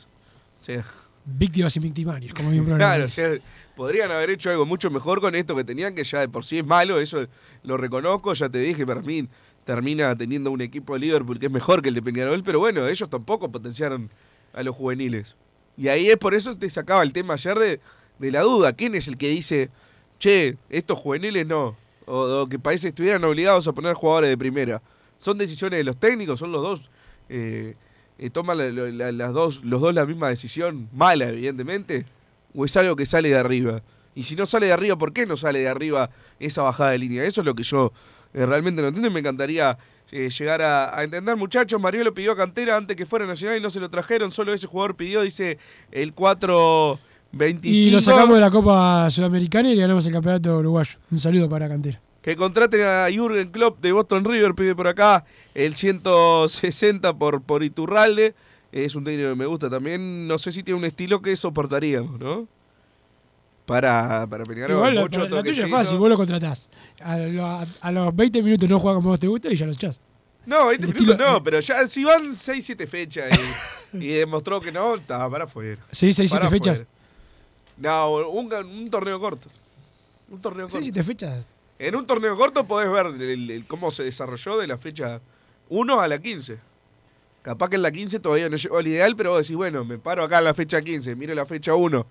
Speaker 5: O sea,
Speaker 4: Víctimas y victimarios, como programa.
Speaker 5: Claro, o sea, podrían haber hecho algo mucho mejor con esto que tenían, que ya de por sí es malo, eso lo reconozco, ya te dije, para mí termina teniendo un equipo de Liverpool que es mejor que el de Peñarol, pero bueno, ellos tampoco potenciaron a los juveniles. Y ahí es por eso te sacaba el tema ayer de, de la duda, ¿quién es el que dice, che, estos juveniles no? O, o que países estuvieran obligados a poner jugadores de primera. ¿Son decisiones de los técnicos? ¿Son los dos? Eh, eh, ¿Toman la- la- la- las dos, los dos la misma decisión? Mala, evidentemente. ¿O es algo que sale de arriba? Y si no sale de arriba, ¿por qué no sale de arriba esa bajada de línea? Eso es lo que yo eh, realmente no entiendo y me encantaría eh, llegar a, entender. Muchachos, Mariolo pidió a Cantera antes que fuera Nacional y no se lo trajeron. Solo ese jugador pidió, dice el 425.
Speaker 4: Y lo sacamos de la Copa Sudamericana y le ganamos el campeonato uruguayo. Un saludo para Cantera.
Speaker 5: Que contraten a Jürgen Klopp de Boston River, pide por acá el 160 por, por Iturralde. Es un técnico que me gusta también. No sé si tiene un estilo que soportaríamos, ¿no? Para, para Peñarol.
Speaker 4: Igual la, la tuya es fácil, vos lo contratás. A, lo- a- a los 20 minutos no juega como vos te gusta y ya lo echás.
Speaker 5: No, 20
Speaker 4: El
Speaker 5: minutos
Speaker 4: estilo-
Speaker 5: no, pero ya si van 6, 7 fechas y, y demostró que no, está para afuera.
Speaker 4: Sí, seis,
Speaker 5: Para
Speaker 4: siete fechas.
Speaker 5: afuera. No, un, un torneo corto. Un torneo corto.
Speaker 4: Sí, siete fechas.
Speaker 5: En un torneo corto podés ver cómo se desarrolló de la fecha 1 a la 15. Capaz que en la 15 todavía no llegó al ideal, pero vos decís, bueno, me paro acá en la fecha 15, miro la fecha 1.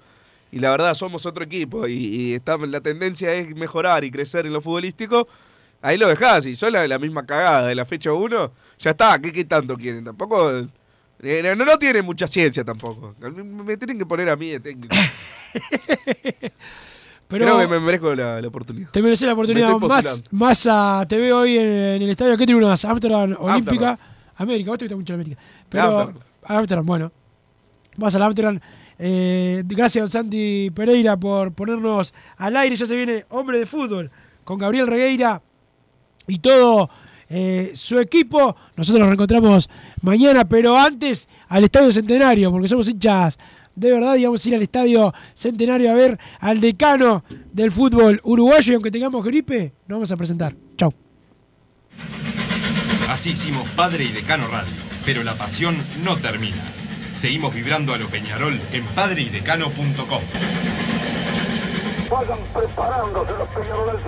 Speaker 5: Y la verdad, somos otro equipo y, y la tendencia es mejorar y crecer en lo futbolístico. Ahí lo dejás, y son la, la misma cagada de la fecha 1, ya está, ¿qué, qué tanto quieren? Tampoco. eh, no, no tiene mucha ciencia tampoco. Me, me tienen que poner a mí de técnico.
Speaker 4: Pero
Speaker 5: Creo que me merezco la, la oportunidad.
Speaker 4: te mereces la oportunidad.
Speaker 5: Me
Speaker 4: Más, más a, te veo hoy en, en el estadio. ¿Qué tribunas? Amsterdam Olímpica. América, vos te gusta mucho la América. Pero
Speaker 5: Amsterdam.
Speaker 4: Amsterdam, bueno. Vas al Amsterdam. Eh, gracias, don Santi Pereira, por ponernos al aire. Ya se viene Hombre de Fútbol con Gabriel Regueira y todo eh, su equipo. Nosotros nos reencontramos mañana, pero antes al Estadio Centenario, porque somos hinchas de verdad y vamos a ir al Estadio Centenario a ver al decano del fútbol uruguayo y aunque tengamos gripe, nos vamos a presentar. Chau.
Speaker 10: Así hicimos Padre y Decano Radio, pero la pasión no termina. Seguimos vibrando a lo Peñarol en padreidecano.com.
Speaker 1: Vayan preparándose los peñaroles.